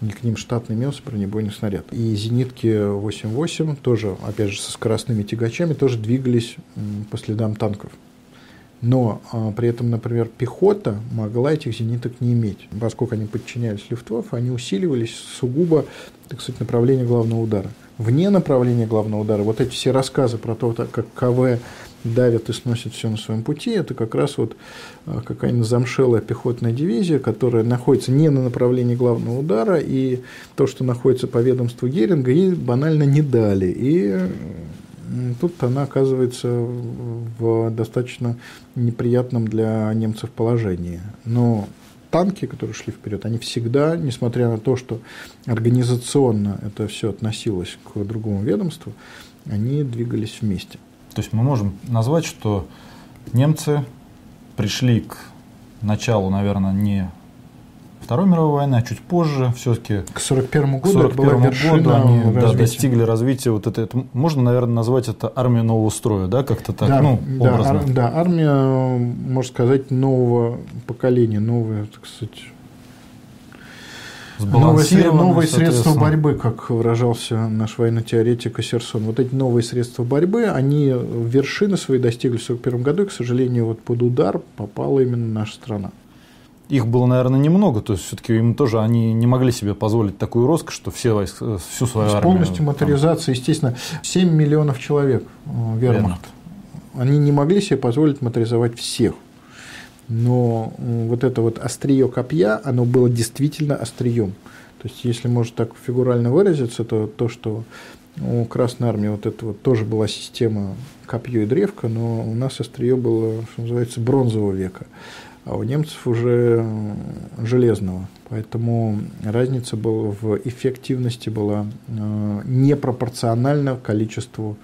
И к ним штатный имелся бронебойный снаряд. И зенитки 8.8 тоже, опять же, со скоростными тягачами тоже двигались по следам танков. Но а, при этом, например, пехота могла этих зениток не иметь. Поскольку они подчинялись Люфтваффе, они усиливались сугубо, так сказать, направление главного удара вне направления главного удара, вот эти все рассказы про то, как КВ давят и сносят все на своем пути, это как раз вот а, какая-нибудь замшелая пехотная дивизия, которая находится не на направлении главного удара, и то, что находится по ведомству Геринга, ей банально не дали. И тут она оказывается в достаточно неприятном для немцев положении. Но танки, которые шли вперед, они всегда, несмотря на то, что организационно это все относилось к другому ведомству, они двигались вместе. То есть мы можем назвать, что немцы пришли к началу, наверное, не Второй мировой войны, а чуть позже все-таки к 41 году, 41 году они да, достигли развития вот это, это. Можно, наверное, назвать это армией нового строя, да, как-то так, да, ну, да, образно. Ар, да, армия, можно сказать, нового поколения, новая, так сказать, Новые, новые средства борьбы, как выражался наш военный теоретик Ассерсон. Вот эти новые средства борьбы, они вершины свои достигли в 1941 году, и, к сожалению, вот под удар попала именно наша страна их было, наверное, немного, то есть все-таки им тоже они не могли себе позволить такую роскошь, что все войск, всю свою армию. Полностью моторизация, там... естественно, 7 миллионов человек э, вермахт. Они не могли себе позволить моторизовать всех. Но вот это вот острие копья, оно было действительно острием. То есть, если можно так фигурально выразиться, то то, что у Красной Армии вот это вот тоже была система копье и древко, но у нас острие было, что называется, бронзового века а у немцев уже железного. Поэтому разница была в эффективности была э, непропорциональна количеству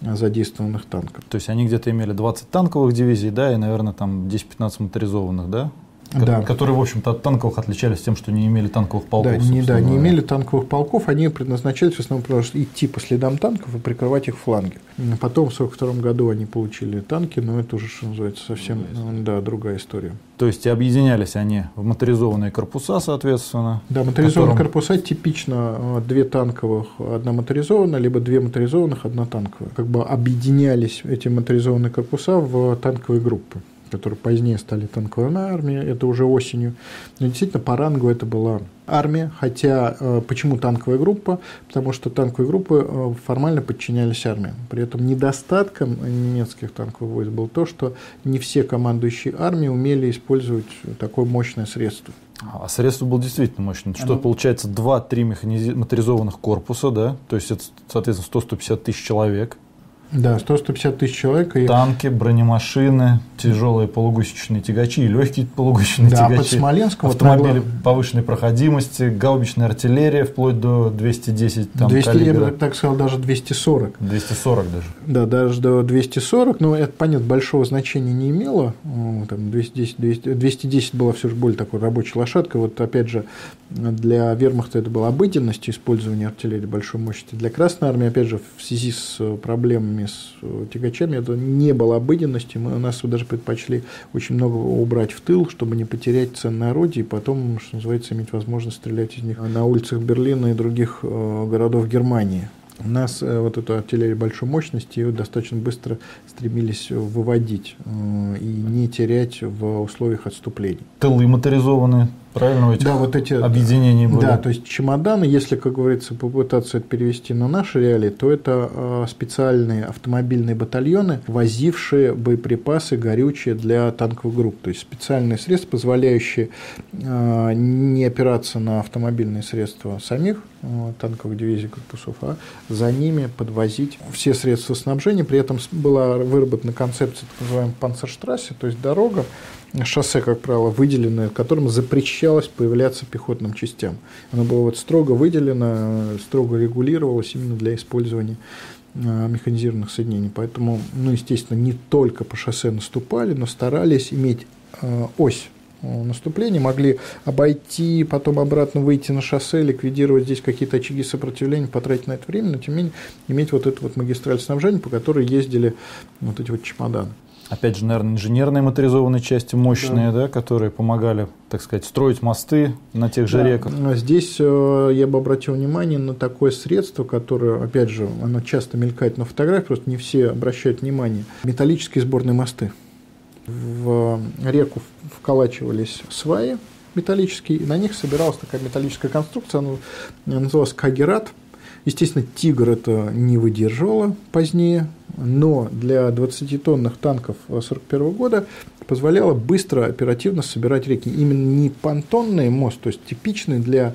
задействованных танков. То есть они где-то имели 20 танковых дивизий, да, и, наверное, там 10-15 моторизованных, да? Да. которые, в общем-то, от танковых отличались тем, что не имели танковых полков. Да, не, да, не имели танковых полков, они предназначались в основном просто идти по следам танков и прикрывать их фланги. Потом в 1942 году они получили танки, но это уже, что называется, совсем другая да, другая история. То есть объединялись они в моторизованные корпуса, соответственно. Да, моторизованные которым... корпуса типично э, две танковых, одна моторизованная, либо две моторизованных, одна танковая. Как бы объединялись эти моторизованные корпуса в танковые группы которые позднее стали танковой армией, это уже осенью. Но действительно, по рангу это была армия, хотя э, почему танковая группа? Потому что танковые группы э, формально подчинялись армии. При этом недостатком немецких танковых войск было то, что не все командующие армии умели использовать такое мощное средство. А средство было действительно мощным. Что Оно... получается 2-3 механиз... моторизованных корпуса, да? То есть это, соответственно, 100-150 тысяч человек – да, 100-150 тысяч человек. И... Танки, бронемашины, тяжелые полугусечные тягачи и легкие полугусечные да, тягачи. под Смоленском автомобили вот повышенной проходимости, гаубичная артиллерия вплоть до 210 там, 200, калибра. Я бы так сказал, даже 240. 240 даже. Да, даже до 240, но это, понятно, большого значения не имело. Там 210, 200, 210 была все же более такой рабочей лошадкой. Вот опять же, для вермахта это была обыденность использования артиллерии большой мощности. Для Красной Армии, опять же, в связи с проблемами танками, с э, тягачами, это не было обыденностью. Мы у нас даже предпочли очень много убрать в тыл, чтобы не потерять ценное орудие, и потом, что называется, иметь возможность стрелять из них на улицах Берлина и других э, городов Германии. У нас э, вот эту артиллерию большой мощности ее достаточно быстро стремились выводить и не терять в условиях отступлений. Тылы моторизованные правильно? Эти да, вот эти объединения были. Да, то есть чемоданы, если, как говорится, попытаться это перевести на наши реалии, то это а, специальные автомобильные батальоны, возившие боеприпасы горючие для танковых групп. То есть специальные средства, позволяющие а, не опираться на автомобильные средства самих а, танковых дивизий корпусов, а за ними подвозить все средства снабжения. При этом была выработана концепция так называемой панцерштрассе, то есть дорога, шоссе, как правило, выделенное, которым запрещалось появляться пехотным частям. Оно было вот строго выделено, строго регулировалось именно для использования а, механизированных соединений. Поэтому, ну, естественно, не только по шоссе наступали, но старались иметь а, ось а, наступления, могли обойти, потом обратно выйти на шоссе, ликвидировать здесь какие-то очаги сопротивления, потратить на это время, но тем не менее иметь вот эту вот магистраль снабжения, по которой ездили вот эти вот чемоданы. Опять же, наверное, инженерные моторизованные части мощные, да. Да, которые помогали, так сказать, строить мосты на тех же да. реках. Здесь э, я бы обратил внимание на такое средство, которое, опять же, оно часто мелькает на фотографии, просто не все обращают внимание. Металлические сборные мосты. В реку вколачивались сваи металлические, и на них собиралась такая металлическая конструкция, она называлась кагерат – Естественно, «Тигр» это не выдерживало позднее, но для 20-тонных танков 1941 года позволяло быстро, оперативно собирать реки. Именно не понтонный мост, то есть типичный для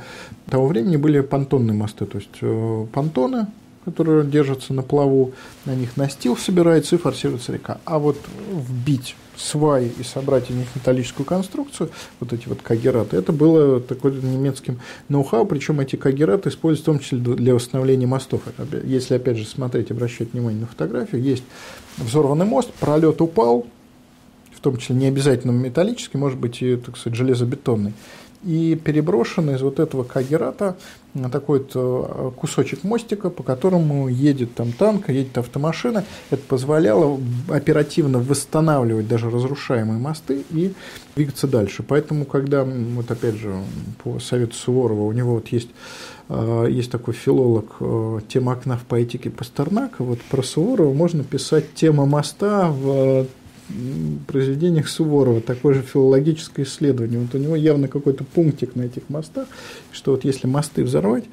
того времени были понтонные мосты, то есть э, понтоны, которые держатся на плаву, на них настил собирается и форсируется река. А вот вбить сваи и собрать из них металлическую конструкцию, вот эти вот кагераты, это было такой немецким ноу-хау, причем эти кагераты используются в том числе для восстановления мостов. Если, опять же, смотреть, обращать внимание на фотографию, есть взорванный мост, пролет упал, в том числе не обязательно металлический, может быть и, так сказать, железобетонный и переброшен из вот этого кагерата такой э, кусочек мостика, по которому едет там танк, едет автомашина. Это позволяло оперативно восстанавливать даже разрушаемые мосты и двигаться дальше. Поэтому, когда, вот опять же, по совету Суворова, у него вот есть э, есть такой филолог э, «Тема окна в поэтике Пастернака». Вот про Суворова можно писать «Тема моста» в произведениях Суворова такое же филологическое исследование. Вот у него явно какой-то пунктик на этих мостах, что вот если мосты взорвать,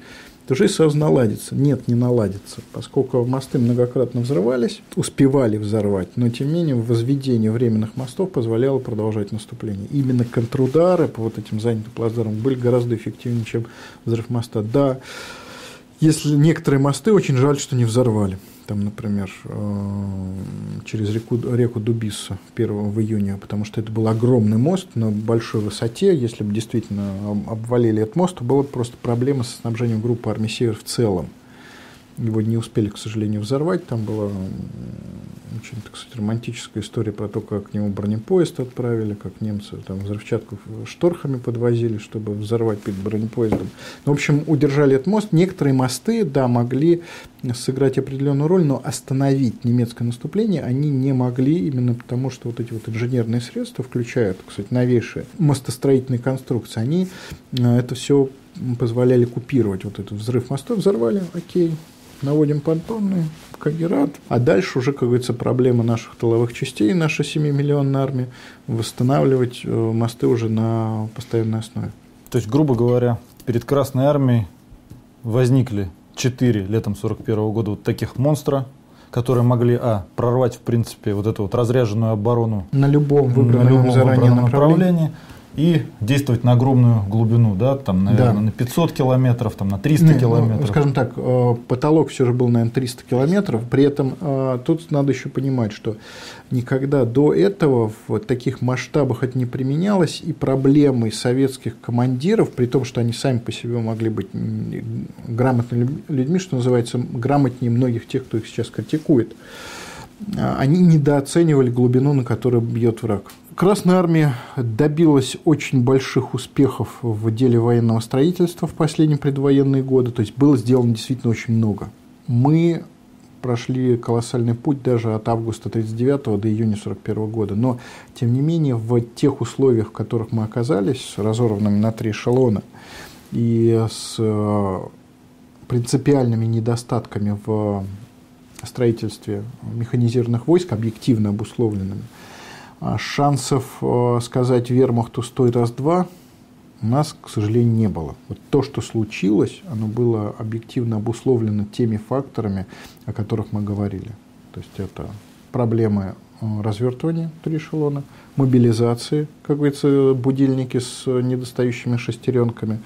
то жизнь сразу наладится. Нет, не наладится, поскольку мосты многократно взрывались, успевали взорвать, но тем не менее возведение временных мостов позволяло продолжать наступление. Именно контрудары по вот этим занятым плацдармам были гораздо эффективнее, чем взрыв моста. Да, если некоторые мосты очень жаль, что не взорвали там, например, э, через реку, реку Дубиссу 1 в июне, потому что это был огромный мост на большой высоте. Если бы действительно обвалили этот мост, то была просто проблема со снабжением группы армии «Север» в целом. Его не успели, к сожалению, взорвать. Там была очень, так сказать, романтическая история про то, как к нему бронепоезд отправили, как немцы там взрывчатку шторхами подвозили, чтобы взорвать перед бронепоездом. Ну, в общем, удержали этот мост. Некоторые мосты, да, могли сыграть определенную роль, но остановить немецкое наступление они не могли, именно потому что вот эти вот инженерные средства, включая, кстати, новейшие мостостроительные конструкции, они э, это все позволяли купировать вот этот взрыв мостов, взорвали, окей, наводим понтонные, Кагерат, а дальше уже, как говорится, проблема наших тыловых частей, наша 7-миллионная армия, восстанавливать э, мосты уже на постоянной основе. То есть, грубо говоря, перед Красной армией возникли четыре летом 41 года вот таких монстра, которые могли, а, прорвать, в принципе, вот эту вот разряженную оборону на любом выбранном, на любом заранее выбранном направлении. направлении и действовать на огромную глубину, да, там, наверное, да. на 500 километров, там, на 300 ну, километров. Скажем так, э, потолок все же был, наверное, 300 километров. При этом э, тут надо еще понимать, что никогда до этого в таких масштабах это не применялось, и проблемы советских командиров, при том, что они сами по себе могли быть грамотными людьми, что называется, грамотнее многих тех, кто их сейчас критикует, они недооценивали глубину, на которой бьет враг. Красная армия добилась очень больших успехов в деле военного строительства в последние предвоенные годы, то есть было сделано действительно очень много. Мы прошли колоссальный путь даже от августа 1939 до июня 1941 года. Но, тем не менее, в тех условиях, в которых мы оказались, разорванными на три эшелона, и с э, принципиальными недостатками в строительстве механизированных войск, объективно обусловленными, а шансов э, сказать вермахту «стой раз-два» у нас, к сожалению, не было. Вот то, что случилось, оно было объективно обусловлено теми факторами, о которых мы говорили. То есть это проблемы э, развертывания три эшелона, мобилизации, как говорится, будильники с недостающими шестеренками,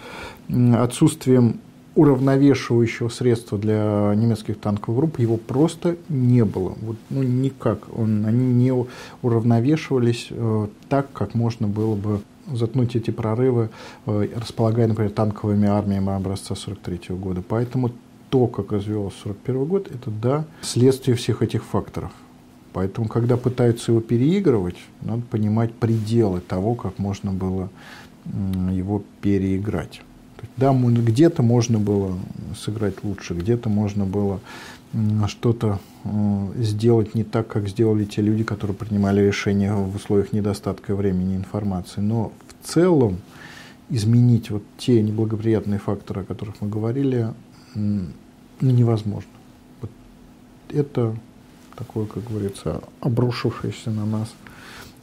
отсутствием уравновешивающего средства для немецких танковых групп его просто не было. Вот, ну, никак. Он, они не уравновешивались э, так, как можно было бы заткнуть эти прорывы, э, располагая, например, танковыми армиями образца 43 года. Поэтому то, как развивался 41 год, это, да, следствие всех этих факторов. Поэтому, когда пытаются его переигрывать, надо понимать пределы того, как можно было его переиграть. Да, где-то можно было сыграть лучше, где-то можно было что-то э, сделать не так, как сделали те люди, которые принимали решения в условиях недостатка времени и информации. Но в целом изменить вот те неблагоприятные факторы, о которых мы говорили, невозможно. Вот это такой, как говорится, обрушившийся на нас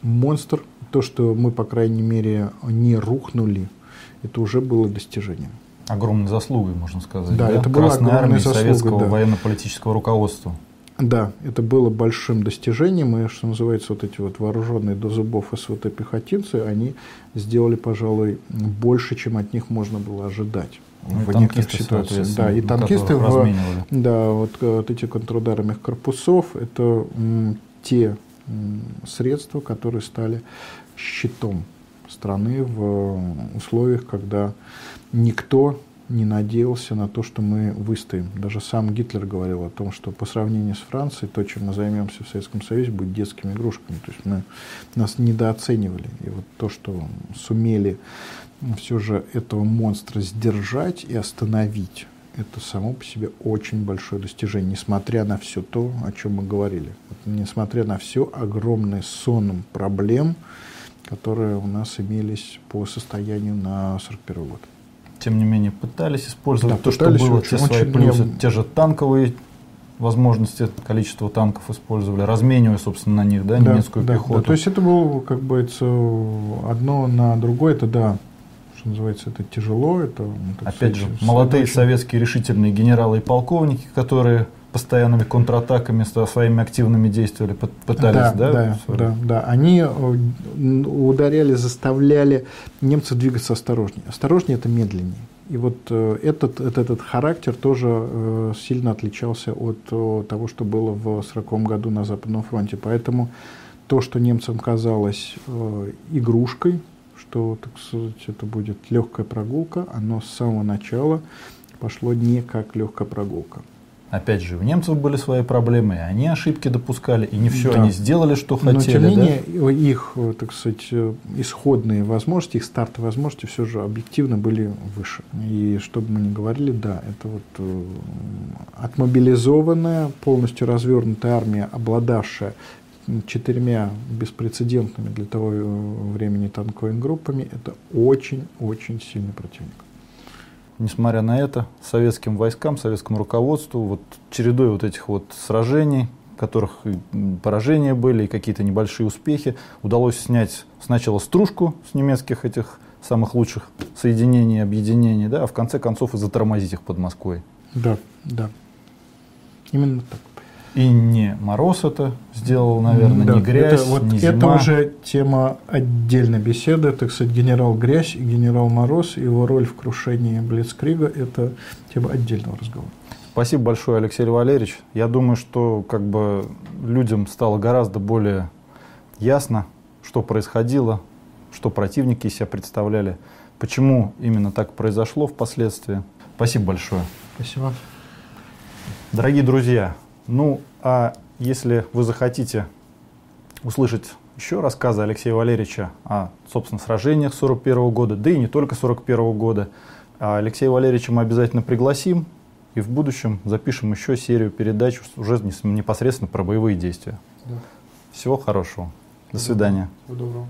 монстр. То, что мы, по крайней мере, не рухнули, это уже было достижением огромной заслугой, можно сказать. Да, да? это была Красной армии заслуга, советского да. военно-политического руководства. Да, это было большим достижением, и, что называется, вот эти вот вооруженные до зубов СВТ-пехотинцы, они сделали, пожалуй, больше, чем от них можно было ожидать. Ну, в некоторых ситуациях. Да, и танкисты, в, да, вот, вот эти контрударных корпусов, это м, те м, средства, которые стали щитом страны в условиях, когда никто не надеялся на то, что мы выстоим. Даже сам Гитлер говорил о том, что по сравнению с Францией, то, чем мы займемся в Советском Союзе, будет детскими игрушками. То есть мы нас недооценивали. И вот то, что сумели все же этого монстра сдержать и остановить, это само по себе очень большое достижение, несмотря на все то, о чем мы говорили. Вот, несмотря на все огромное сонм проблем, которые у нас имелись по состоянию на 1941 год. Тем не менее, пытались использовать да, то, пытались что было, очень, те свои очень плюсы, те же танковые возможности, количество танков использовали, разменивая, собственно, на них, да, да немецкую да, пехоту. Да, то есть это было, как бы, это одно на другое, это да, что называется, это тяжело, это... Опять же, молодые советские решительные генералы и полковники, которые постоянными контратаками, своими активными действиями пытались, да? Да, да, да, да. Они э, ударяли, заставляли немцев двигаться осторожнее. Осторожнее – это медленнее. И вот э, этот, этот, этот характер тоже э, сильно отличался от того, что было в 1940 году на Западном фронте. Поэтому то, что немцам казалось игрушкой, что, так сказать, это будет легкая прогулка, оно с самого начала пошло не как легкая прогулка. Опять же, у немцев были свои проблемы, и они ошибки допускали, и не все да. они сделали, что хотели. Но тем не менее, да? их, так сказать, исходные возможности, их стартовые возможности все же объективно были выше. И что бы мы ни говорили, да, это вот э, отмобилизованная, полностью развернутая армия, обладавшая четырьмя беспрецедентными для того времени танковыми группами, это очень-очень сильный противник несмотря на это, советским войскам, советскому руководству, вот чередой вот этих вот сражений, которых поражения были и какие-то небольшие успехи, удалось снять сначала стружку с немецких этих самых лучших соединений, объединений, да, а в конце концов и затормозить их под Москвой. Да, да. Именно так. И не мороз это сделал, наверное, да, не грязь, это, вот не это зима. уже тема отдельной беседы. Так сказать, генерал Грязь и генерал Мороз, его роль в крушении Блицкрига – это тема отдельного разговора. Спасибо большое, Алексей Валерьевич. Я думаю, что как бы людям стало гораздо более ясно, что происходило, что противники себя представляли, почему именно так произошло впоследствии. Спасибо большое. Спасибо. Дорогие друзья, ну, а если вы захотите услышать еще рассказы Алексея Валерьевича о, собственно, сражениях 41 года, да и не только 41 года, а Алексея Валерьевича мы обязательно пригласим И в будущем запишем еще серию передач уже непосредственно про боевые действия. Да. Всего хорошего. До свидания. Всего доброго.